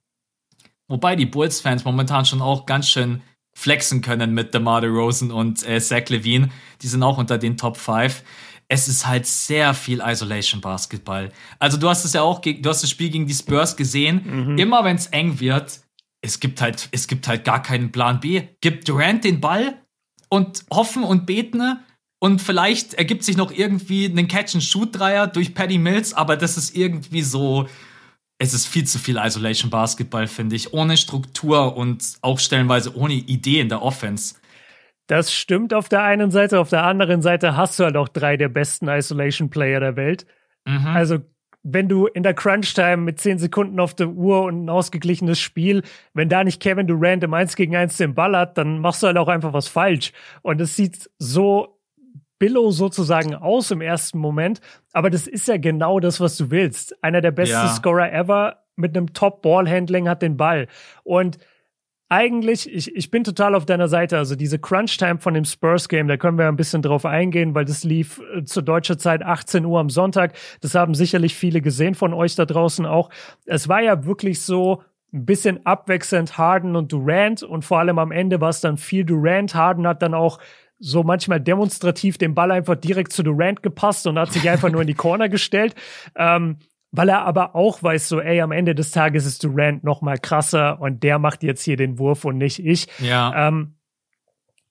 Wobei die Bulls-Fans momentan schon auch ganz schön flexen können mit DeMar DeRozan und äh, Zach Levine. Die sind auch unter den Top 5. Es ist halt sehr viel Isolation Basketball. Also du hast es ja auch, du hast das Spiel gegen die Spurs gesehen. Mhm. Immer wenn es eng wird, es gibt halt, es gibt halt gar keinen Plan B. Gibt Durant den Ball und hoffen und beten und vielleicht ergibt sich noch irgendwie einen Catch-and-Shoot-Dreier durch Paddy Mills, aber das ist irgendwie so, es ist viel zu viel Isolation Basketball, finde ich, ohne Struktur und auch stellenweise ohne Idee in der Offense. Das stimmt auf der einen Seite, auf der anderen Seite hast du halt auch drei der besten Isolation Player der Welt. Mhm. Also wenn du in der Crunch-Time mit zehn Sekunden auf der Uhr und ein ausgeglichenes Spiel, wenn da nicht Kevin Durant im 1 gegen 1 den Ball hat, dann machst du halt auch einfach was falsch. Und es sieht so Billow sozusagen aus im ersten Moment, aber das ist ja genau das, was du willst. Einer der besten ja. Scorer ever mit einem Top-Ball-Handling hat den Ball. Und eigentlich, ich, ich bin total auf deiner Seite. Also diese Crunch-Time von dem Spurs-Game, da können wir ein bisschen drauf eingehen, weil das lief äh, zu deutscher Zeit 18 Uhr am Sonntag. Das haben sicherlich viele gesehen von euch da draußen auch. Es war ja wirklich so, ein bisschen abwechselnd Harden und Durant und vor allem am Ende war es dann viel Durant. Harden hat dann auch so manchmal demonstrativ den Ball einfach direkt zu Durant gepasst und hat sich einfach nur in die Corner gestellt. Ähm, weil er aber auch weiß, so, ey, am Ende des Tages ist Durant noch mal krasser und der macht jetzt hier den Wurf und nicht ich. Ja. Ähm,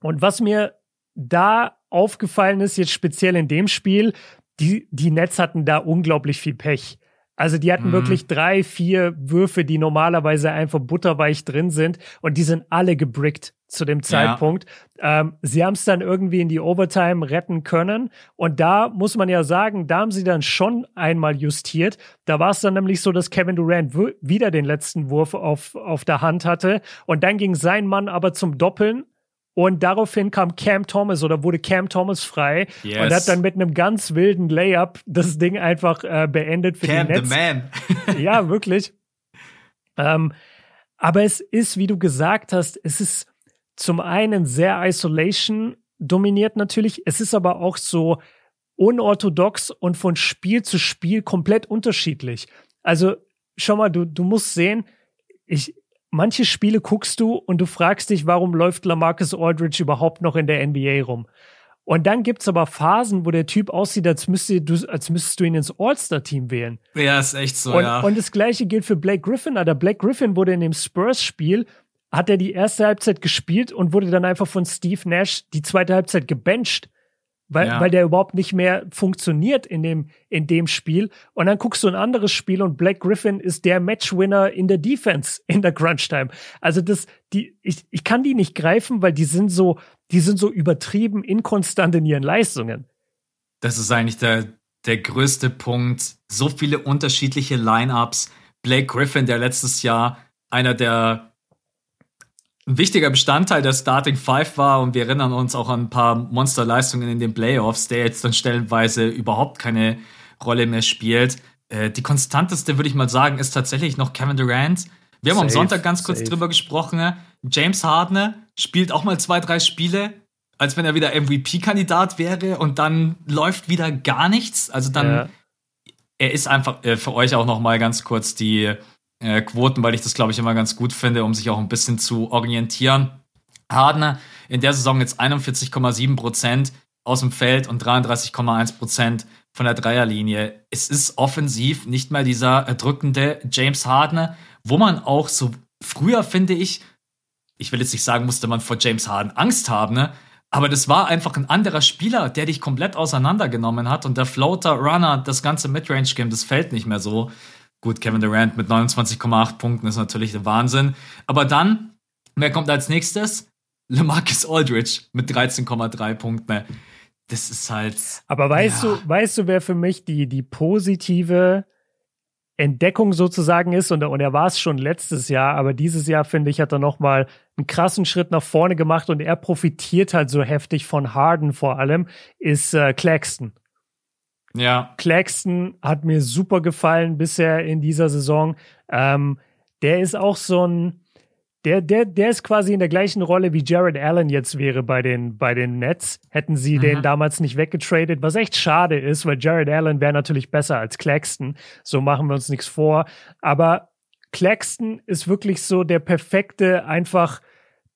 und was mir da aufgefallen ist, jetzt speziell in dem Spiel, die, die Nets hatten da unglaublich viel Pech. Also die hatten mhm. wirklich drei, vier Würfe, die normalerweise einfach butterweich drin sind und die sind alle gebrickt zu dem Zeitpunkt. Ja. Ähm, sie haben es dann irgendwie in die Overtime retten können und da muss man ja sagen, da haben sie dann schon einmal justiert. Da war es dann nämlich so, dass Kevin Durant wieder den letzten Wurf auf, auf der Hand hatte und dann ging sein Mann aber zum Doppeln und daraufhin kam Cam Thomas oder wurde Cam Thomas frei yes. und hat dann mit einem ganz wilden Layup das Ding einfach äh, beendet für Cam die Nets. the man. (laughs) (laughs) ja, wirklich. Ähm, aber es ist, wie du gesagt hast, es ist zum einen sehr Isolation dominiert natürlich. Es ist aber auch so unorthodox und von Spiel zu Spiel komplett unterschiedlich. Also schau mal, du, du musst sehen, ich, manche Spiele guckst du und du fragst dich, warum läuft Lamarcus Aldridge überhaupt noch in der NBA rum? Und dann gibt's aber Phasen, wo der Typ aussieht, als, müsste du, als müsstest du ihn ins All-Star-Team wählen. Ja, ist echt so, und, ja. Und das gleiche gilt für Blake Griffin. Alter, Blake Griffin wurde in dem Spurs-Spiel, hat er die erste Halbzeit gespielt und wurde dann einfach von Steve Nash die zweite Halbzeit gebencht weil, ja. weil der überhaupt nicht mehr funktioniert in dem, in dem Spiel. Und dann guckst du ein anderes Spiel und Black Griffin ist der Matchwinner in der Defense (laughs) in der Crunch Time. Also das, die, ich, ich kann die nicht greifen, weil die sind so, die sind so übertrieben inkonstant in ihren Leistungen. Das ist eigentlich der, der größte Punkt. So viele unterschiedliche Lineups. Blake Griffin, der letztes Jahr einer der ein wichtiger Bestandteil der Starting Five war und wir erinnern uns auch an ein paar Monsterleistungen in den Playoffs, der jetzt dann stellenweise überhaupt keine Rolle mehr spielt. Äh, die konstanteste, würde ich mal sagen, ist tatsächlich noch Kevin Durant. Wir haben safe, am Sonntag ganz kurz safe. drüber gesprochen. James Harden spielt auch mal zwei, drei Spiele, als wenn er wieder MVP-Kandidat wäre und dann läuft wieder gar nichts. Also dann, ja. er ist einfach äh, für euch auch noch mal ganz kurz die äh, Quoten, weil ich das, glaube ich, immer ganz gut finde, um sich auch ein bisschen zu orientieren. Hardner in der Saison jetzt 41,7 Prozent aus dem Feld und 33,1 Prozent von der Dreierlinie. Es ist offensiv nicht mal dieser erdrückende James Harden, wo man auch so früher, finde ich, ich will jetzt nicht sagen, musste man vor James Harden Angst haben, ne? aber das war einfach ein anderer Spieler, der dich komplett auseinandergenommen hat und der Floater, Runner, das ganze Midrange-Game, das fällt nicht mehr so. Gut, Kevin Durant mit 29,8 Punkten ist natürlich der Wahnsinn. Aber dann, wer kommt als nächstes? LeMarcus Aldridge mit 13,3 Punkten. Das ist halt. Aber weißt ja. du, weißt du, wer für mich die, die positive Entdeckung sozusagen ist? Und, und er war es schon letztes Jahr, aber dieses Jahr, finde ich, hat er nochmal einen krassen Schritt nach vorne gemacht und er profitiert halt so heftig von Harden vor allem, ist äh, Claxton. Ja. Claxton hat mir super gefallen bisher in dieser Saison. Ähm, der ist auch so ein, der, der, der ist quasi in der gleichen Rolle wie Jared Allen jetzt wäre bei den, bei den Nets. Hätten sie mhm. den damals nicht weggetradet, was echt schade ist, weil Jared Allen wäre natürlich besser als Claxton. So machen wir uns nichts vor. Aber Claxton ist wirklich so der perfekte, einfach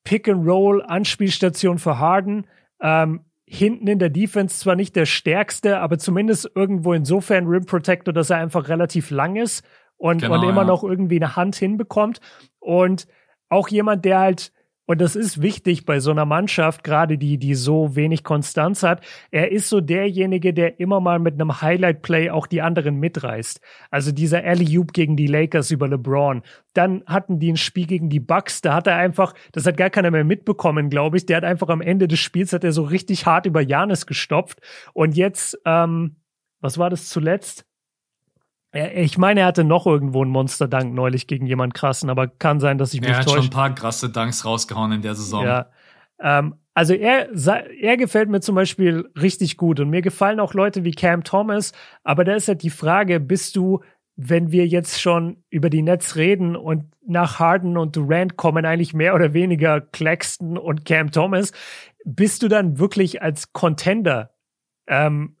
Pick-and-Roll-Anspielstation für Harden. Ähm, hinten in der Defense zwar nicht der stärkste, aber zumindest irgendwo insofern Rim Protector, dass er einfach relativ lang ist und, genau, und immer ja. noch irgendwie eine Hand hinbekommt. Und auch jemand, der halt und das ist wichtig bei so einer Mannschaft, gerade die, die so wenig Konstanz hat. Er ist so derjenige, der immer mal mit einem Highlight-Play auch die anderen mitreißt. Also dieser Alley-Oop gegen die Lakers über LeBron. Dann hatten die ein Spiel gegen die Bucks. Da hat er einfach, das hat gar keiner mehr mitbekommen, glaube ich. Der hat einfach am Ende des Spiels hat er so richtig hart über Janis gestopft. Und jetzt, ähm, was war das zuletzt? Ich meine, er hatte noch irgendwo einen Monster-Dank neulich gegen jemand krassen, aber kann sein, dass ich mich täusche. Er hat schon ein paar krasse Danks rausgehauen in der Saison. Ja. Ähm, also er, er gefällt mir zum Beispiel richtig gut und mir gefallen auch Leute wie Cam Thomas, aber da ist halt die Frage, bist du, wenn wir jetzt schon über die Nets reden und nach Harden und Durant kommen eigentlich mehr oder weniger Claxton und Cam Thomas, bist du dann wirklich als Contender ähm,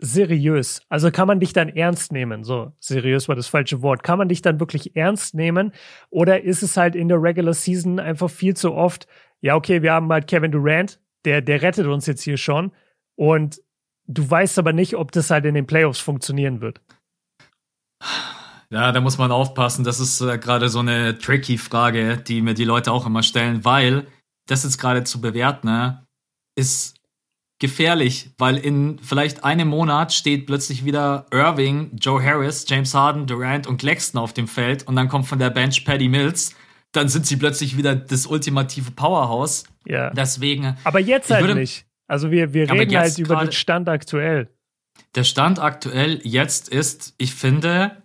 seriös? Also kann man dich dann ernst nehmen? So, seriös war das falsche Wort. Kann man dich dann wirklich ernst nehmen? Oder ist es halt in der Regular Season einfach viel zu oft, ja, okay, wir haben halt Kevin Durant, der, der rettet uns jetzt hier schon. Und du weißt aber nicht, ob das halt in den Playoffs funktionieren wird. Ja, da muss man aufpassen. Das ist äh, gerade so eine tricky Frage, die mir die Leute auch immer stellen, weil das jetzt gerade zu bewerten, ne, ist gefährlich, weil in vielleicht einem Monat steht plötzlich wieder Irving, Joe Harris, James Harden, Durant und Claxton auf dem Feld und dann kommt von der Bench Paddy Mills. Dann sind sie plötzlich wieder das ultimative Powerhouse. Ja. Deswegen. Aber jetzt halt würde, nicht. Also wir, wir reden halt über den Stand aktuell. Der Stand aktuell jetzt ist, ich finde,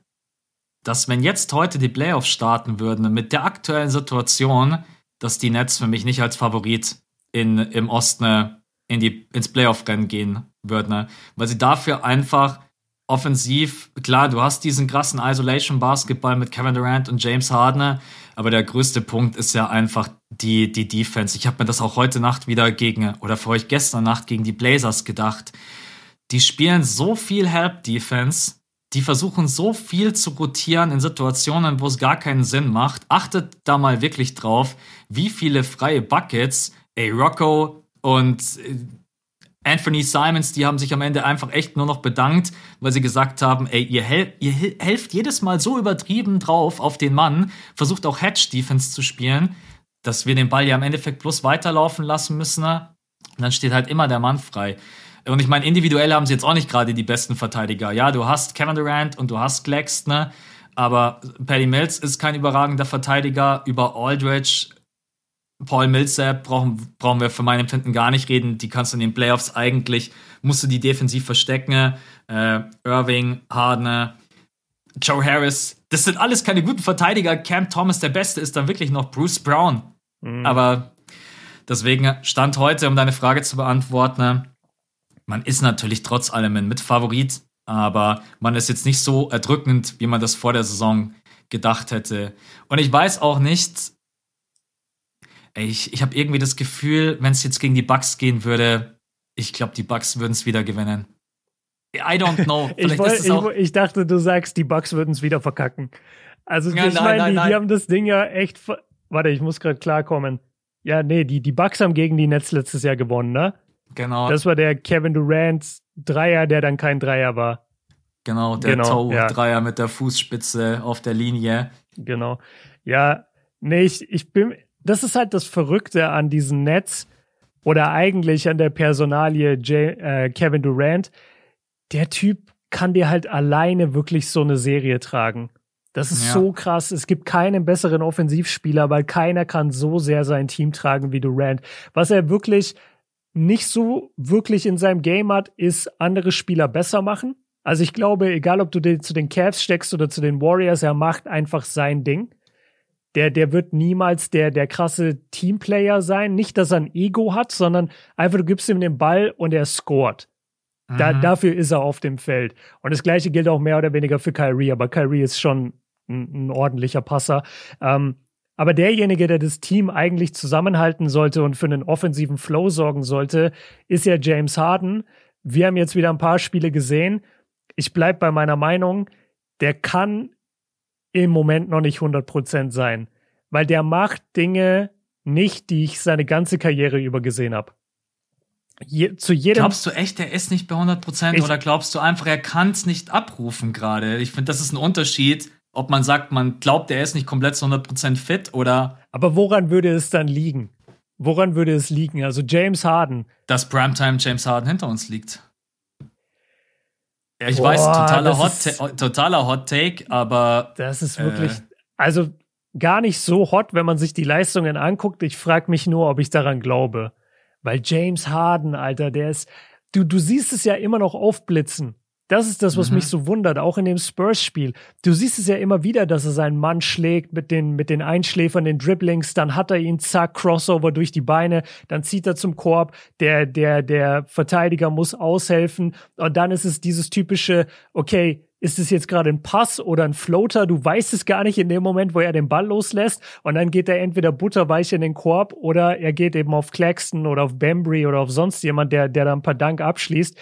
dass wenn jetzt heute die Playoffs starten würden, mit der aktuellen Situation, dass die Nets für mich nicht als Favorit in, im Osten in die, ins Playoff-Rennen gehen würden, ne? weil sie dafür einfach offensiv, klar, du hast diesen krassen Isolation-Basketball mit Kevin Durant und James Harden, aber der größte Punkt ist ja einfach die, die Defense. Ich habe mir das auch heute Nacht wieder gegen, oder für euch gestern Nacht gegen die Blazers gedacht. Die spielen so viel Help-Defense, die versuchen so viel zu rotieren in Situationen, wo es gar keinen Sinn macht. Achtet da mal wirklich drauf, wie viele freie Buckets, ey, Rocco und äh, Anthony Simons, die haben sich am Ende einfach echt nur noch bedankt, weil sie gesagt haben, ey, ihr, hel ihr helft jedes Mal so übertrieben drauf auf den Mann, versucht auch Hedge-Defense zu spielen, dass wir den Ball ja im Endeffekt bloß weiterlaufen lassen müssen. Und dann steht halt immer der Mann frei. Und ich meine, individuell haben sie jetzt auch nicht gerade die besten Verteidiger. Ja, du hast Kevin Durant und du hast ne? aber Paddy Mills ist kein überragender Verteidiger. Über Aldridge, Paul Millsap brauchen, brauchen wir für mein Empfinden gar nicht reden. Die kannst du in den Playoffs eigentlich, musst du die defensiv verstecken. Äh, Irving, Harden, Joe Harris, das sind alles keine guten Verteidiger. Cam Thomas, der Beste, ist dann wirklich noch Bruce Brown. Mhm. Aber deswegen stand heute, um deine Frage zu beantworten, man ist natürlich trotz allem ein Mitfavorit, aber man ist jetzt nicht so erdrückend, wie man das vor der Saison gedacht hätte. Und ich weiß auch nicht, ich, ich habe irgendwie das Gefühl, wenn es jetzt gegen die Bucks gehen würde, ich glaube, die Bucks würden es wieder gewinnen. I don't know. (laughs) ich, woll, ich, ich, dachte, du sagst, die Bucks würden es wieder verkacken. Also ja, ich meine, die, die, haben das Ding ja echt. Warte, ich muss gerade klarkommen. Ja, nee, die, die Bucks haben gegen die Nets letztes Jahr gewonnen, ne? Genau. Das war der Kevin Durant Dreier, der dann kein Dreier war. Genau, der genau, Toe-Dreier ja. mit der Fußspitze auf der Linie. Genau. Ja, nee, ich, ich bin, das ist halt das Verrückte an diesem Netz oder eigentlich an der Personalie J äh, Kevin Durant. Der Typ kann dir halt alleine wirklich so eine Serie tragen. Das ist ja. so krass. Es gibt keinen besseren Offensivspieler, weil keiner kann so sehr sein Team tragen wie Durant. Was er wirklich nicht so wirklich in seinem Game hat, ist andere Spieler besser machen. Also ich glaube, egal ob du den, zu den Cavs steckst oder zu den Warriors, er macht einfach sein Ding. Der, der wird niemals der, der krasse Teamplayer sein. Nicht, dass er ein Ego hat, sondern einfach du gibst ihm den Ball und er scored. Da, mhm. Dafür ist er auf dem Feld. Und das gleiche gilt auch mehr oder weniger für Kyrie, aber Kyrie ist schon ein, ein ordentlicher Passer. Ähm, aber derjenige, der das Team eigentlich zusammenhalten sollte und für einen offensiven Flow sorgen sollte, ist ja James Harden. Wir haben jetzt wieder ein paar Spiele gesehen. Ich bleibe bei meiner Meinung, der kann im Moment noch nicht 100% sein, weil der macht Dinge nicht, die ich seine ganze Karriere über gesehen habe. Je, zu jedem glaubst du echt, er ist nicht bei 100% ich, oder glaubst du einfach, er kann es nicht abrufen gerade? Ich finde, das ist ein Unterschied ob man sagt, man glaubt, er ist nicht komplett zu 100% fit oder. Aber woran würde es dann liegen? Woran würde es liegen? Also James Harden. Dass Primetime James Harden hinter uns liegt. Ja, ich Boah, weiß, totaler Hot, ist, totaler Hot Take, aber. Das ist wirklich. Äh, also gar nicht so hot, wenn man sich die Leistungen anguckt. Ich frage mich nur, ob ich daran glaube. Weil James Harden, Alter, der ist. Du, du siehst es ja immer noch aufblitzen. Das ist das, was mhm. mich so wundert, auch in dem Spurs-Spiel. Du siehst es ja immer wieder, dass er seinen Mann schlägt mit den, mit den Einschläfern, den Dribblings, dann hat er ihn, zack, Crossover durch die Beine, dann zieht er zum Korb, der, der, der Verteidiger muss aushelfen und dann ist es dieses typische, okay, ist es jetzt gerade ein Pass oder ein Floater? Du weißt es gar nicht in dem Moment, wo er den Ball loslässt. Und dann geht er entweder butterweich in den Korb oder er geht eben auf Claxton oder auf Bambry oder auf sonst jemand, der, der da ein paar Dank abschließt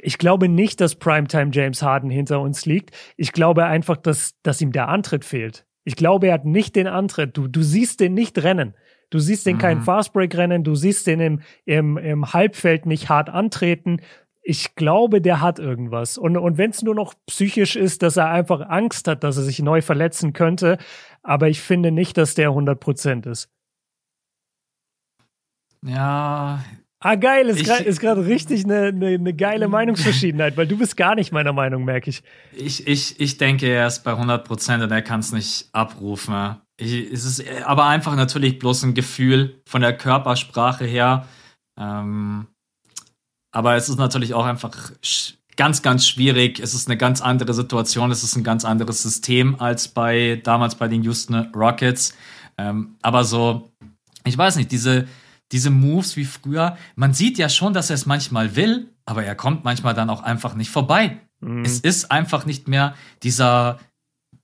ich glaube nicht, dass Primetime James Harden hinter uns liegt. Ich glaube einfach, dass, dass ihm der Antritt fehlt. Ich glaube, er hat nicht den Antritt. Du, du siehst den nicht rennen. Du siehst den mhm. keinen Fastbreak rennen. Du siehst den im, im, im Halbfeld nicht hart antreten. ich glaube, der hat irgendwas. Und, und wenn es nur noch psychisch ist, dass er einfach Angst hat, dass er sich neu verletzen könnte, aber ich finde nicht, dass der 100% ist. Ja. Ah, geil, ist gerade richtig eine, eine, eine geile Meinungsverschiedenheit, weil du bist gar nicht meiner Meinung, merke ich. Ich, ich, ich denke, er ist bei 100% und er kann es nicht abrufen. Ich, es ist aber einfach natürlich bloß ein Gefühl von der Körpersprache her. Ähm, aber es ist natürlich auch einfach ganz, ganz schwierig. Es ist eine ganz andere Situation. Es ist ein ganz anderes System als bei damals bei den Houston Rockets. Ähm, aber so, ich weiß nicht, diese, diese Moves wie früher, man sieht ja schon, dass er es manchmal will, aber er kommt manchmal dann auch einfach nicht vorbei. Mhm. Es ist einfach nicht mehr dieser,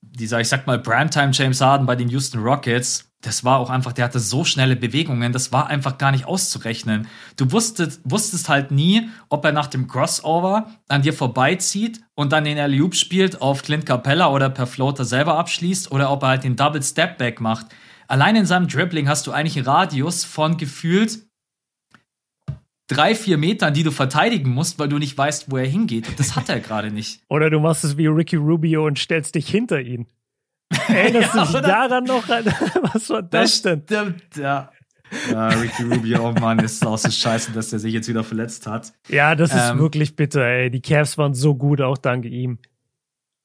dieser, ich sag mal, Primetime James Harden bei den Houston Rockets, das war auch einfach, der hatte so schnelle Bewegungen, das war einfach gar nicht auszurechnen. Du wusstest, wusstest halt nie, ob er nach dem Crossover an dir vorbeizieht und dann den alley spielt auf Clint Capella oder per Floater selber abschließt oder ob er halt den Double Step Back macht. Allein in seinem Dribbling hast du eigentlich einen Radius von gefühlt drei, vier Metern, die du verteidigen musst, weil du nicht weißt, wo er hingeht. Das hat er gerade nicht. (laughs) Oder du machst es wie Ricky Rubio und stellst dich hinter ihn. Erinnerst (laughs) ja, du dich daran noch? (laughs) Was war das, das denn? Stimmt, ja. Ja, Ricky Rubio, oh Mann, ist auch so scheiße, dass er sich jetzt wieder verletzt hat. Ja, das ist ähm, wirklich bitter, ey. Die Cavs waren so gut, auch dank ihm.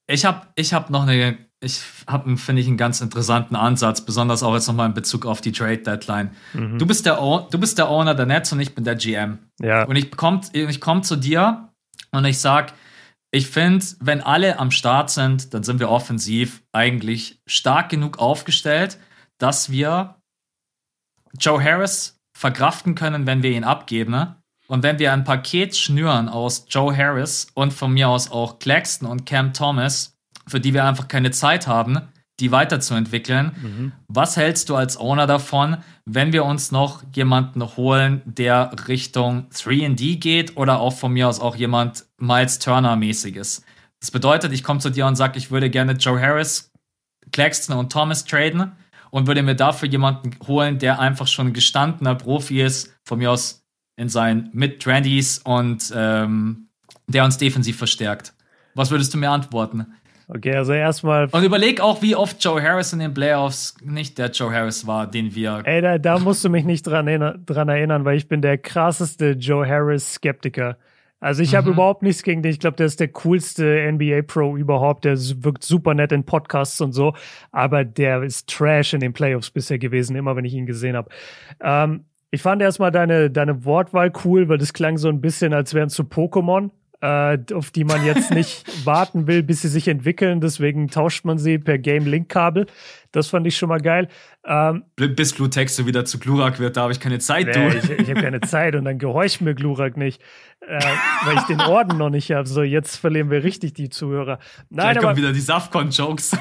Ich habe ich hab noch eine, ich habe, finde ich, einen ganz interessanten Ansatz, besonders auch jetzt nochmal in Bezug auf die Trade Deadline. Mhm. Du, bist der, du bist der Owner der Nets und ich bin der GM. Ja. Und ich komme ich komm zu dir und ich sag, ich finde, wenn alle am Start sind, dann sind wir offensiv eigentlich stark genug aufgestellt, dass wir Joe Harris verkraften können, wenn wir ihn abgeben. Ne? Und wenn wir ein Paket schnüren aus Joe Harris und von mir aus auch Claxton und Cam Thomas, für die wir einfach keine Zeit haben, die weiterzuentwickeln. Mhm. Was hältst du als Owner davon, wenn wir uns noch jemanden holen, der Richtung 3D geht oder auch von mir aus auch jemand Miles Turner-mäßiges? Das bedeutet, ich komme zu dir und sage, ich würde gerne Joe Harris, Claxton und Thomas traden und würde mir dafür jemanden holen, der einfach schon gestandener Profi ist, von mir aus in seinen Mid-20s und ähm, der uns defensiv verstärkt. Was würdest du mir antworten? Okay, also erstmal. Und überleg auch, wie oft Joe Harris in den Playoffs nicht der Joe Harris war, den wir. Ey, da, da musst du mich nicht dran, erinnern, dran erinnern, weil ich bin der krasseste Joe Harris-Skeptiker. Also ich mhm. habe überhaupt nichts gegen den. Ich glaube, der ist der coolste NBA Pro überhaupt. Der wirkt super nett in Podcasts und so. Aber der ist Trash in den Playoffs bisher gewesen, immer wenn ich ihn gesehen habe. Ähm, ich fand erstmal deine, deine Wortwahl cool, weil das klang so ein bisschen, als wären es so Pokémon auf die man jetzt nicht (laughs) warten will, bis sie sich entwickeln. Deswegen tauscht man sie per Game Link Kabel. Das fand ich schon mal geil. Ähm, bis Glutex wieder zu Glurak wird, da habe ich keine Zeit, nee, du. Ich, ich habe keine Zeit und dann gehorcht mir Glurak nicht, äh, weil ich den Orden noch nicht habe. So, jetzt verlieren wir richtig die Zuhörer. Nein, Gleich kommen wieder die Safcon-Jokes.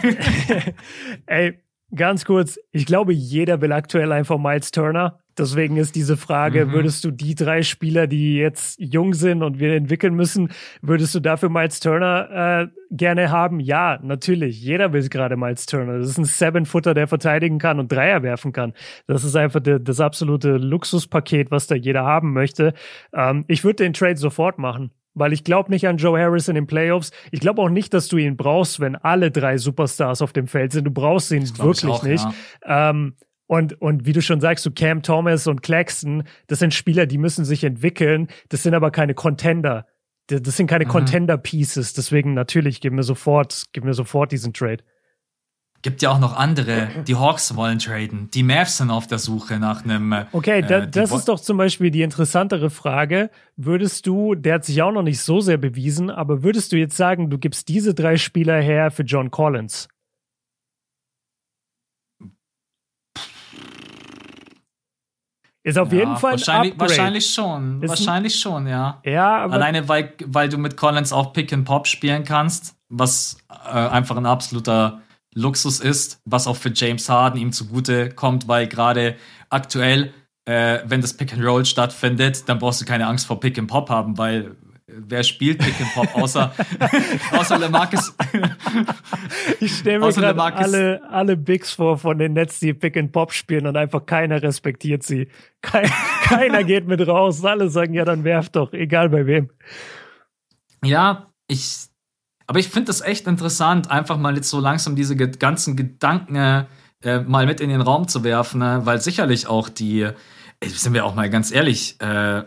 (laughs) Ey, ganz kurz. Ich glaube, jeder will aktuell einfach Miles Turner. Deswegen ist diese Frage, mhm. würdest du die drei Spieler, die jetzt jung sind und wir entwickeln müssen, würdest du dafür Miles Turner äh, gerne haben? Ja, natürlich. Jeder will gerade Miles Turner. Das ist ein Seven-Footer, der verteidigen kann und Dreier werfen kann. Das ist einfach de, das absolute Luxuspaket, was da jeder haben möchte. Ähm, ich würde den Trade sofort machen weil ich glaube nicht an Joe Harris in den Playoffs. Ich glaube auch nicht, dass du ihn brauchst, wenn alle drei Superstars auf dem Feld sind. Du brauchst ihn wirklich auch, nicht. Ja. Ähm, und, und wie du schon sagst, so Cam Thomas und Claxton, das sind Spieler, die müssen sich entwickeln. Das sind aber keine Contender. Das sind keine mhm. Contender-Pieces. Deswegen natürlich, gib mir sofort, gib mir sofort diesen Trade. Gibt ja auch noch andere. Die Hawks wollen traden. Die Mavs sind auf der Suche nach einem. Äh, okay, da, äh, das ist doch zum Beispiel die interessantere Frage. Würdest du, der hat sich auch noch nicht so sehr bewiesen, aber würdest du jetzt sagen, du gibst diese drei Spieler her für John Collins? Ist auf ja, jeden Fall wahrscheinlich, Upgrade. wahrscheinlich schon. Ist wahrscheinlich schon, ja. Ja, aber Alleine, weil, weil du mit Collins auch Pick and Pop spielen kannst, was äh, einfach ein absoluter Luxus ist, was auch für James Harden ihm zugute kommt, weil gerade aktuell, äh, wenn das Pick and Roll stattfindet, dann brauchst du keine Angst vor Pick and Pop haben, weil wer spielt Pick and Pop außer, (laughs) außer LeMarcus? ich stelle mir gerade alle, alle Bigs vor von den Nets, die Pick and Pop spielen und einfach keiner respektiert sie. Kein, (laughs) keiner geht mit raus. Alle sagen, ja, dann werf doch, egal bei wem. Ja, ich, aber ich finde das echt interessant, einfach mal jetzt so langsam diese ganzen Gedanken äh, mal mit in den Raum zu werfen, ne? weil sicherlich auch die, äh, sind wir auch mal ganz ehrlich, äh,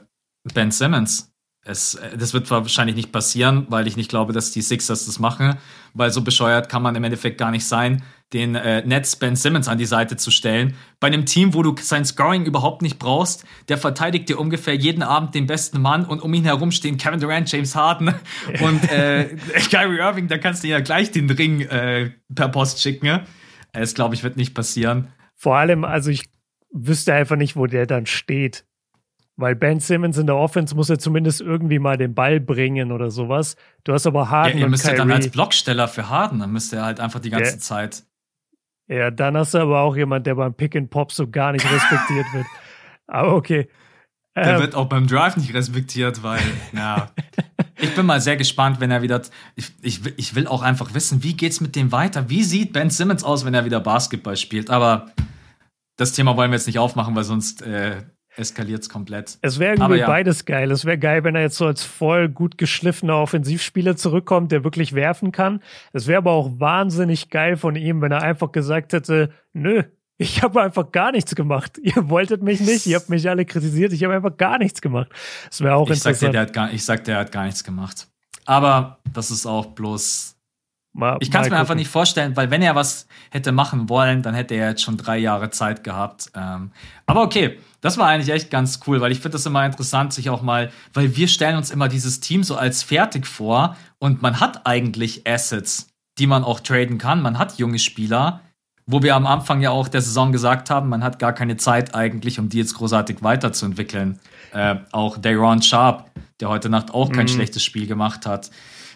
Ben Simmons, es, äh, das wird wahrscheinlich nicht passieren, weil ich nicht glaube, dass die Sixers das machen, weil so bescheuert kann man im Endeffekt gar nicht sein, den äh, Nets Ben Simmons an die Seite zu stellen. Bei einem Team, wo du sein Scoring überhaupt nicht brauchst, der verteidigt dir ungefähr jeden Abend den besten Mann und um ihn herum stehen Kevin Durant, James Harden und äh, (laughs) Kyrie Irving, da kannst du ja gleich den Ring äh, per Post schicken. Ne? Es, glaube ich, wird nicht passieren. Vor allem, also ich wüsste einfach nicht, wo der dann steht. Weil Ben Simmons in der Offense muss ja zumindest irgendwie mal den Ball bringen oder sowas. Du hast aber Harden ja, ihr müsst ja dann als Blocksteller für Harden, dann müsst ihr halt einfach die ganze ja. Zeit. Ja, dann hast du aber auch jemand, der beim Pick and Pop so gar nicht respektiert wird. (laughs) Aber okay. Der ähm, wird auch beim Drive nicht respektiert, weil, ja. (laughs) ich bin mal sehr gespannt, wenn er wieder. Ich, ich, ich will auch einfach wissen, wie geht's mit dem weiter? Wie sieht Ben Simmons aus, wenn er wieder Basketball spielt? Aber das Thema wollen wir jetzt nicht aufmachen, weil sonst äh, eskaliert es komplett. Es wäre irgendwie ja. beides geil. Es wäre geil, wenn er jetzt so als voll gut geschliffener Offensivspieler zurückkommt, der wirklich werfen kann. Es wäre aber auch wahnsinnig geil von ihm, wenn er einfach gesagt hätte, nö, ich habe einfach gar nichts gemacht. (laughs) Ihr wolltet mich nicht, ihr habt mich alle kritisiert, ich habe einfach gar nichts gemacht. Das wäre auch ich interessant. Sag dir, der hat gar, ich sag, der hat gar nichts gemacht. Aber das ist auch bloß Mal, ich kann es mir gucken. einfach nicht vorstellen, weil wenn er was hätte machen wollen, dann hätte er jetzt schon drei Jahre Zeit gehabt. Ähm, aber okay, das war eigentlich echt ganz cool, weil ich finde das immer interessant, sich auch mal, weil wir stellen uns immer dieses Team so als fertig vor und man hat eigentlich Assets, die man auch traden kann. Man hat junge Spieler, wo wir am Anfang ja auch der Saison gesagt haben, man hat gar keine Zeit eigentlich, um die jetzt großartig weiterzuentwickeln. Äh, auch Dayron Sharp, der heute Nacht auch kein mhm. schlechtes Spiel gemacht hat.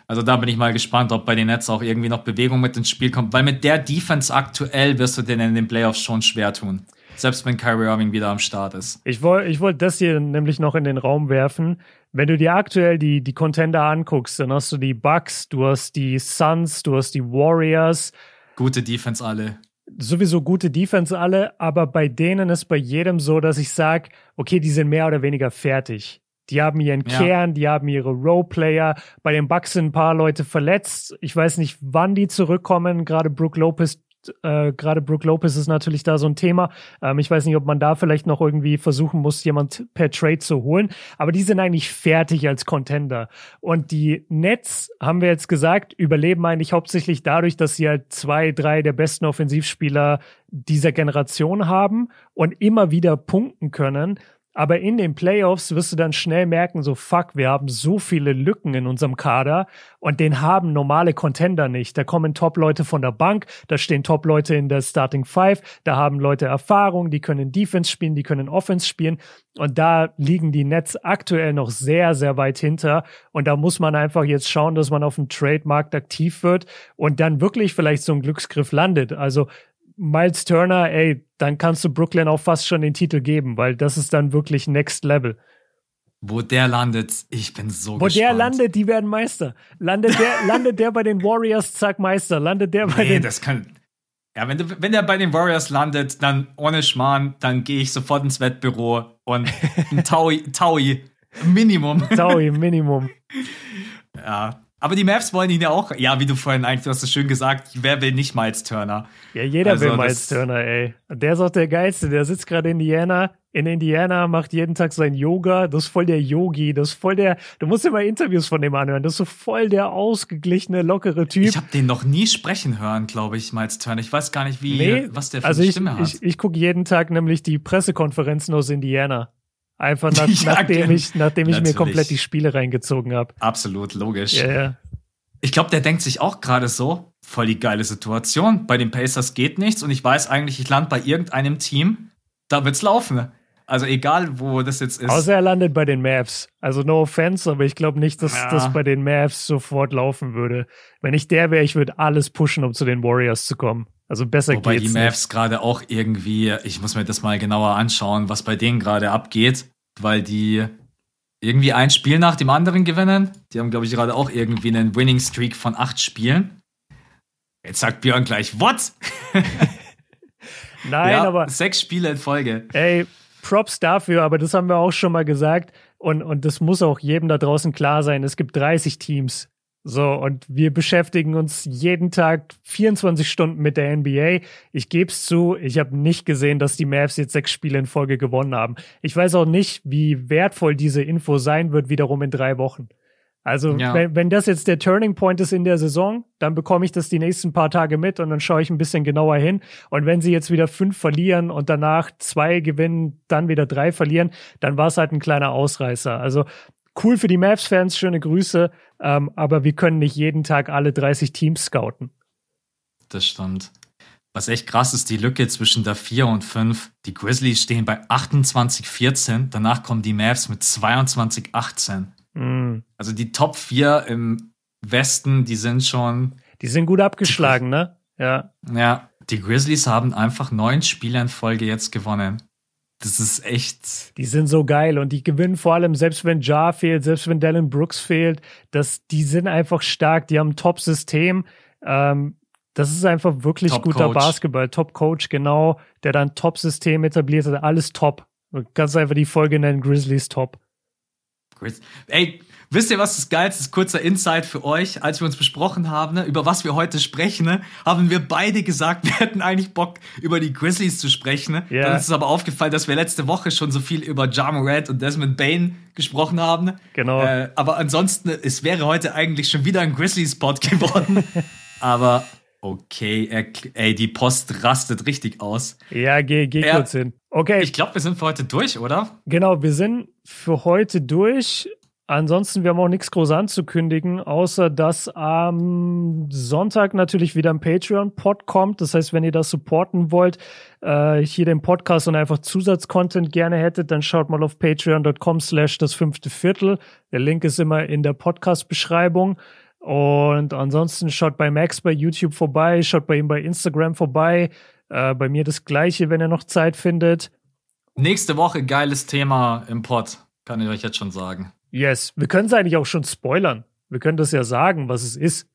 Also da bin ich mal gespannt, ob bei den Nets auch irgendwie noch Bewegung mit ins Spiel kommt, weil mit der Defense aktuell wirst du denen in den Playoffs schon schwer tun. Selbst wenn Kyrie Irving wieder am Start ist. Ich wollte ich wollt das hier nämlich noch in den Raum werfen. Wenn du dir aktuell die, die Contender anguckst, dann hast du die Bucks, du hast die Suns, du hast die Warriors. Gute Defense alle. Sowieso gute Defense alle, aber bei denen ist bei jedem so, dass ich sage, okay, die sind mehr oder weniger fertig. Die haben ihren ja. Kern, die haben ihre Roleplayer. Bei den Bucks sind ein paar Leute verletzt. Ich weiß nicht, wann die zurückkommen. Gerade Brooke Lopez äh, gerade Brooke Lopez ist natürlich da so ein Thema. Ähm, ich weiß nicht, ob man da vielleicht noch irgendwie versuchen muss, jemand per Trade zu holen. Aber die sind eigentlich fertig als Contender. Und die Nets, haben wir jetzt gesagt, überleben eigentlich hauptsächlich dadurch, dass sie halt zwei, drei der besten Offensivspieler dieser Generation haben und immer wieder punkten können. Aber in den Playoffs wirst du dann schnell merken, so fuck, wir haben so viele Lücken in unserem Kader und den haben normale Contender nicht. Da kommen Top-Leute von der Bank, da stehen Top-Leute in der Starting Five, da haben Leute Erfahrung, die können Defense spielen, die können Offense spielen und da liegen die Nets aktuell noch sehr, sehr weit hinter und da muss man einfach jetzt schauen, dass man auf dem Trade-Markt aktiv wird und dann wirklich vielleicht so ein Glücksgriff landet. Also Miles Turner, ey, dann kannst du Brooklyn auch fast schon den Titel geben, weil das ist dann wirklich Next Level. Wo der landet, ich bin so Wo gespannt. der landet, die werden Meister. Landet der, (laughs) landet der bei den Warriors, zack, Meister. Landet der bei nee, den. das kann. Ja, wenn, du, wenn der bei den Warriors landet, dann ohne Schmarrn, dann gehe ich sofort ins Wettbüro und ein (laughs) Taui, Taui, Minimum. Taui, Minimum. (laughs) ja, aber die Mavs wollen ihn ja auch, ja, wie du vorhin eigentlich, du hast es schön gesagt, wer will nicht Miles Turner? Ja, jeder also, will Miles Turner, ey. Der ist auch der Geilste, der sitzt gerade in Indiana, in Indiana, macht jeden Tag sein Yoga, das ist voll der Yogi, das ist voll der, du musst dir mal Interviews von dem anhören, das ist so voll der ausgeglichene, lockere Typ. Ich habe den noch nie sprechen hören, glaube ich, Miles Turner. Ich weiß gar nicht, wie, nee, was der für also eine ich, Stimme hat. Ich, ich gucke jeden Tag nämlich die Pressekonferenzen aus Indiana. Einfach (laughs) nach, ja, nachdem ich, nachdem ich mir komplett die Spiele reingezogen habe. Absolut, logisch. Ja, ja. Ich glaube, der denkt sich auch gerade so, voll die geile Situation. Bei den Pacers geht nichts und ich weiß eigentlich, ich lande bei irgendeinem Team, da wird's laufen. Also egal, wo das jetzt ist. Außer er landet bei den Mavs. Also no offense, aber ich glaube nicht, dass ja. das bei den Mavs sofort laufen würde. Wenn ich der wäre, ich würde alles pushen, um zu den Warriors zu kommen. Also besser Wobei geht's die Mavs gerade auch irgendwie, ich muss mir das mal genauer anschauen, was bei denen gerade abgeht, weil die irgendwie ein Spiel nach dem anderen gewinnen. Die haben, glaube ich, gerade auch irgendwie einen Winning Streak von acht Spielen. Jetzt sagt Björn gleich, what? (laughs) Nein, ja, aber. Sechs Spiele in Folge. Ey, Props dafür, aber das haben wir auch schon mal gesagt. Und, und das muss auch jedem da draußen klar sein. Es gibt 30 Teams. So, und wir beschäftigen uns jeden Tag 24 Stunden mit der NBA. Ich gebe es zu, ich habe nicht gesehen, dass die Mavs jetzt sechs Spiele in Folge gewonnen haben. Ich weiß auch nicht, wie wertvoll diese Info sein wird, wiederum in drei Wochen. Also, ja. wenn, wenn das jetzt der Turning Point ist in der Saison, dann bekomme ich das die nächsten paar Tage mit und dann schaue ich ein bisschen genauer hin. Und wenn sie jetzt wieder fünf verlieren und danach zwei gewinnen, dann wieder drei verlieren, dann war es halt ein kleiner Ausreißer. Also cool für die Mavs-Fans, schöne Grüße, ähm, aber wir können nicht jeden Tag alle 30 Teams scouten. Das stimmt. Was echt krass ist, die Lücke zwischen der 4 und 5. Die Grizzlies stehen bei 28-14, danach kommen die Mavs mit 22-18. Mhm. Also die Top 4 im Westen, die sind schon. Die sind gut abgeschlagen, ne? Ja. Ja, die Grizzlies haben einfach neun Spiele in Folge jetzt gewonnen. Das ist echt. Die sind so geil und die gewinnen vor allem, selbst wenn Jar fehlt, selbst wenn Dallin Brooks fehlt, das, die sind einfach stark, die haben ein Top-System. Ähm, das ist einfach wirklich top guter Coach. Basketball. Top-Coach, genau, der dann Top-System etabliert hat, alles top. Du kannst einfach die Folge nennen, Grizzlies top. Ey, wisst ihr, was das Geilste ist? Kurzer Insight für euch. Als wir uns besprochen haben, ne, über was wir heute sprechen, ne, haben wir beide gesagt, (laughs) wir hätten eigentlich Bock, über die Grizzlies zu sprechen. Ne? Yeah. Dann ist es aber aufgefallen, dass wir letzte Woche schon so viel über Ja Morant und Desmond Bain gesprochen haben. Ne? Genau. Äh, aber ansonsten, es wäre heute eigentlich schon wieder ein Grizzlies-Pod (laughs) geworden. aber okay, er, ey, die Post rastet richtig aus. Ja, geh, geh er, kurz hin. Okay. Ich glaube, wir sind für heute durch, oder? Genau, wir sind für heute durch. Ansonsten, wir haben auch nichts groß anzukündigen, außer dass am Sonntag natürlich wieder ein Patreon-Pod kommt. Das heißt, wenn ihr das supporten wollt, äh, hier den Podcast und einfach Zusatzcontent gerne hättet, dann schaut mal auf patreon.com slash das fünfte Viertel. Der Link ist immer in der Podcast-Beschreibung. Und ansonsten schaut bei Max bei YouTube vorbei, schaut bei ihm bei Instagram vorbei. Äh, bei mir das gleiche, wenn ihr noch Zeit findet. Nächste Woche geiles Thema im Pod. Kann ich euch jetzt schon sagen. Yes. Wir können es eigentlich auch schon spoilern. Wir können das ja sagen, was es ist.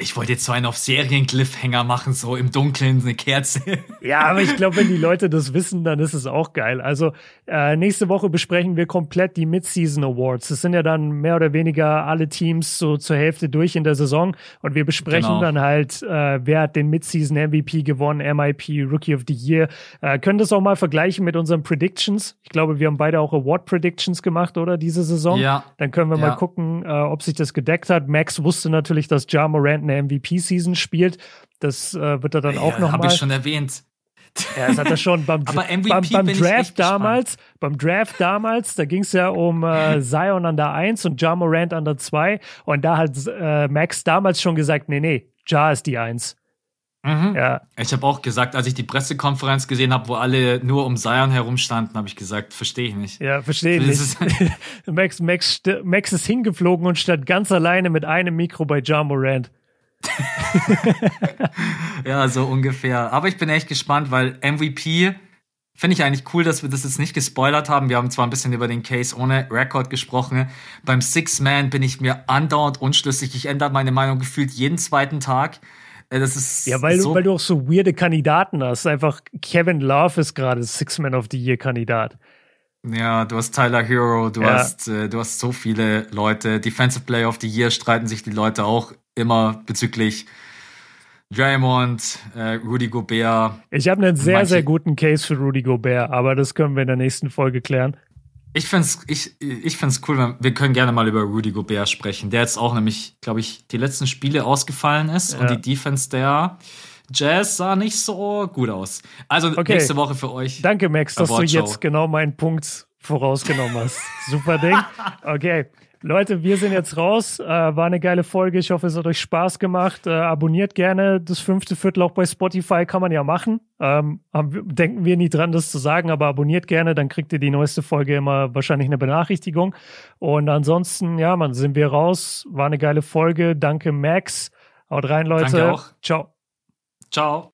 Ich wollte jetzt so einen auf Serien-Cliffhanger machen, so im Dunkeln eine Kerze. (laughs) Ja, aber ich glaube, wenn die Leute das wissen, dann ist es auch geil. Also äh, nächste Woche besprechen wir komplett die Mid-Season Awards. Das sind ja dann mehr oder weniger alle Teams so zur Hälfte durch in der Saison und wir besprechen genau. dann halt, äh, wer hat den Mid-Season MVP gewonnen, MIP, Rookie of the Year. Äh, können das auch mal vergleichen mit unseren Predictions. Ich glaube, wir haben beide auch Award Predictions gemacht, oder diese Saison. Ja. Dann können wir ja. mal gucken, äh, ob sich das gedeckt hat. Max wusste natürlich, dass Ja Morant eine MVP-Season spielt. Das äh, wird er dann ja, auch noch hab mal. Habe ich schon erwähnt. Ja, das hat er schon beim, (laughs) beim, beim Draft damals. Beim Draft damals, da ging es ja um äh, (laughs) Zion an der 1 und Ja Morant an der 2. Und da hat äh, Max damals schon gesagt, nee, nee, Ja ist die 1. Mhm. Ja. Ich habe auch gesagt, als ich die Pressekonferenz gesehen habe, wo alle nur um Zion herumstanden, habe ich gesagt, verstehe ich nicht. Ja, verstehe ich nicht. (laughs) Max, Max, Max ist hingeflogen und stand ganz alleine mit einem Mikro bei Ja Morant. (laughs) ja, so ungefähr. Aber ich bin echt gespannt, weil MVP finde ich eigentlich cool, dass wir das jetzt nicht gespoilert haben. Wir haben zwar ein bisschen über den Case ohne Rekord gesprochen. Beim Six Man bin ich mir andauernd unschlüssig. Ich ändere meine Meinung gefühlt jeden zweiten Tag. Äh, das ist ja, weil, so du, weil du auch so weirde Kandidaten hast. Einfach Kevin Love ist gerade Six Man of the Year Kandidat. Ja, du hast Tyler Hero, du ja. hast äh, du hast so viele Leute. Defensive Player of the Year streiten sich die Leute auch immer bezüglich Draymond, äh, Rudy Gobert. Ich habe einen sehr, manche. sehr guten Case für Rudy Gobert, aber das können wir in der nächsten Folge klären. Ich find's, ich, ich find's cool, wir können gerne mal über Rudy Gobert sprechen, der jetzt auch nämlich, glaube ich, die letzten Spiele ausgefallen ist ja. und die Defense der Jazz sah nicht so gut aus. Also okay. nächste Woche für euch. Danke, Max, dass du jetzt genau meinen Punkt vorausgenommen hast. Super Ding. (laughs) Okay. Leute, wir sind jetzt raus. Äh, war eine geile Folge. Ich hoffe, es hat euch Spaß gemacht. Äh, abonniert gerne das fünfte Viertel auch bei Spotify. Kann man ja machen. Ähm, denken wir nie dran, das zu sagen, aber abonniert gerne. Dann kriegt ihr die neueste Folge immer wahrscheinlich eine Benachrichtigung. Und ansonsten, ja, man, sind wir raus. War eine geile Folge. Danke, Max. Haut rein, Leute. Danke auch. Ciao. Ciao.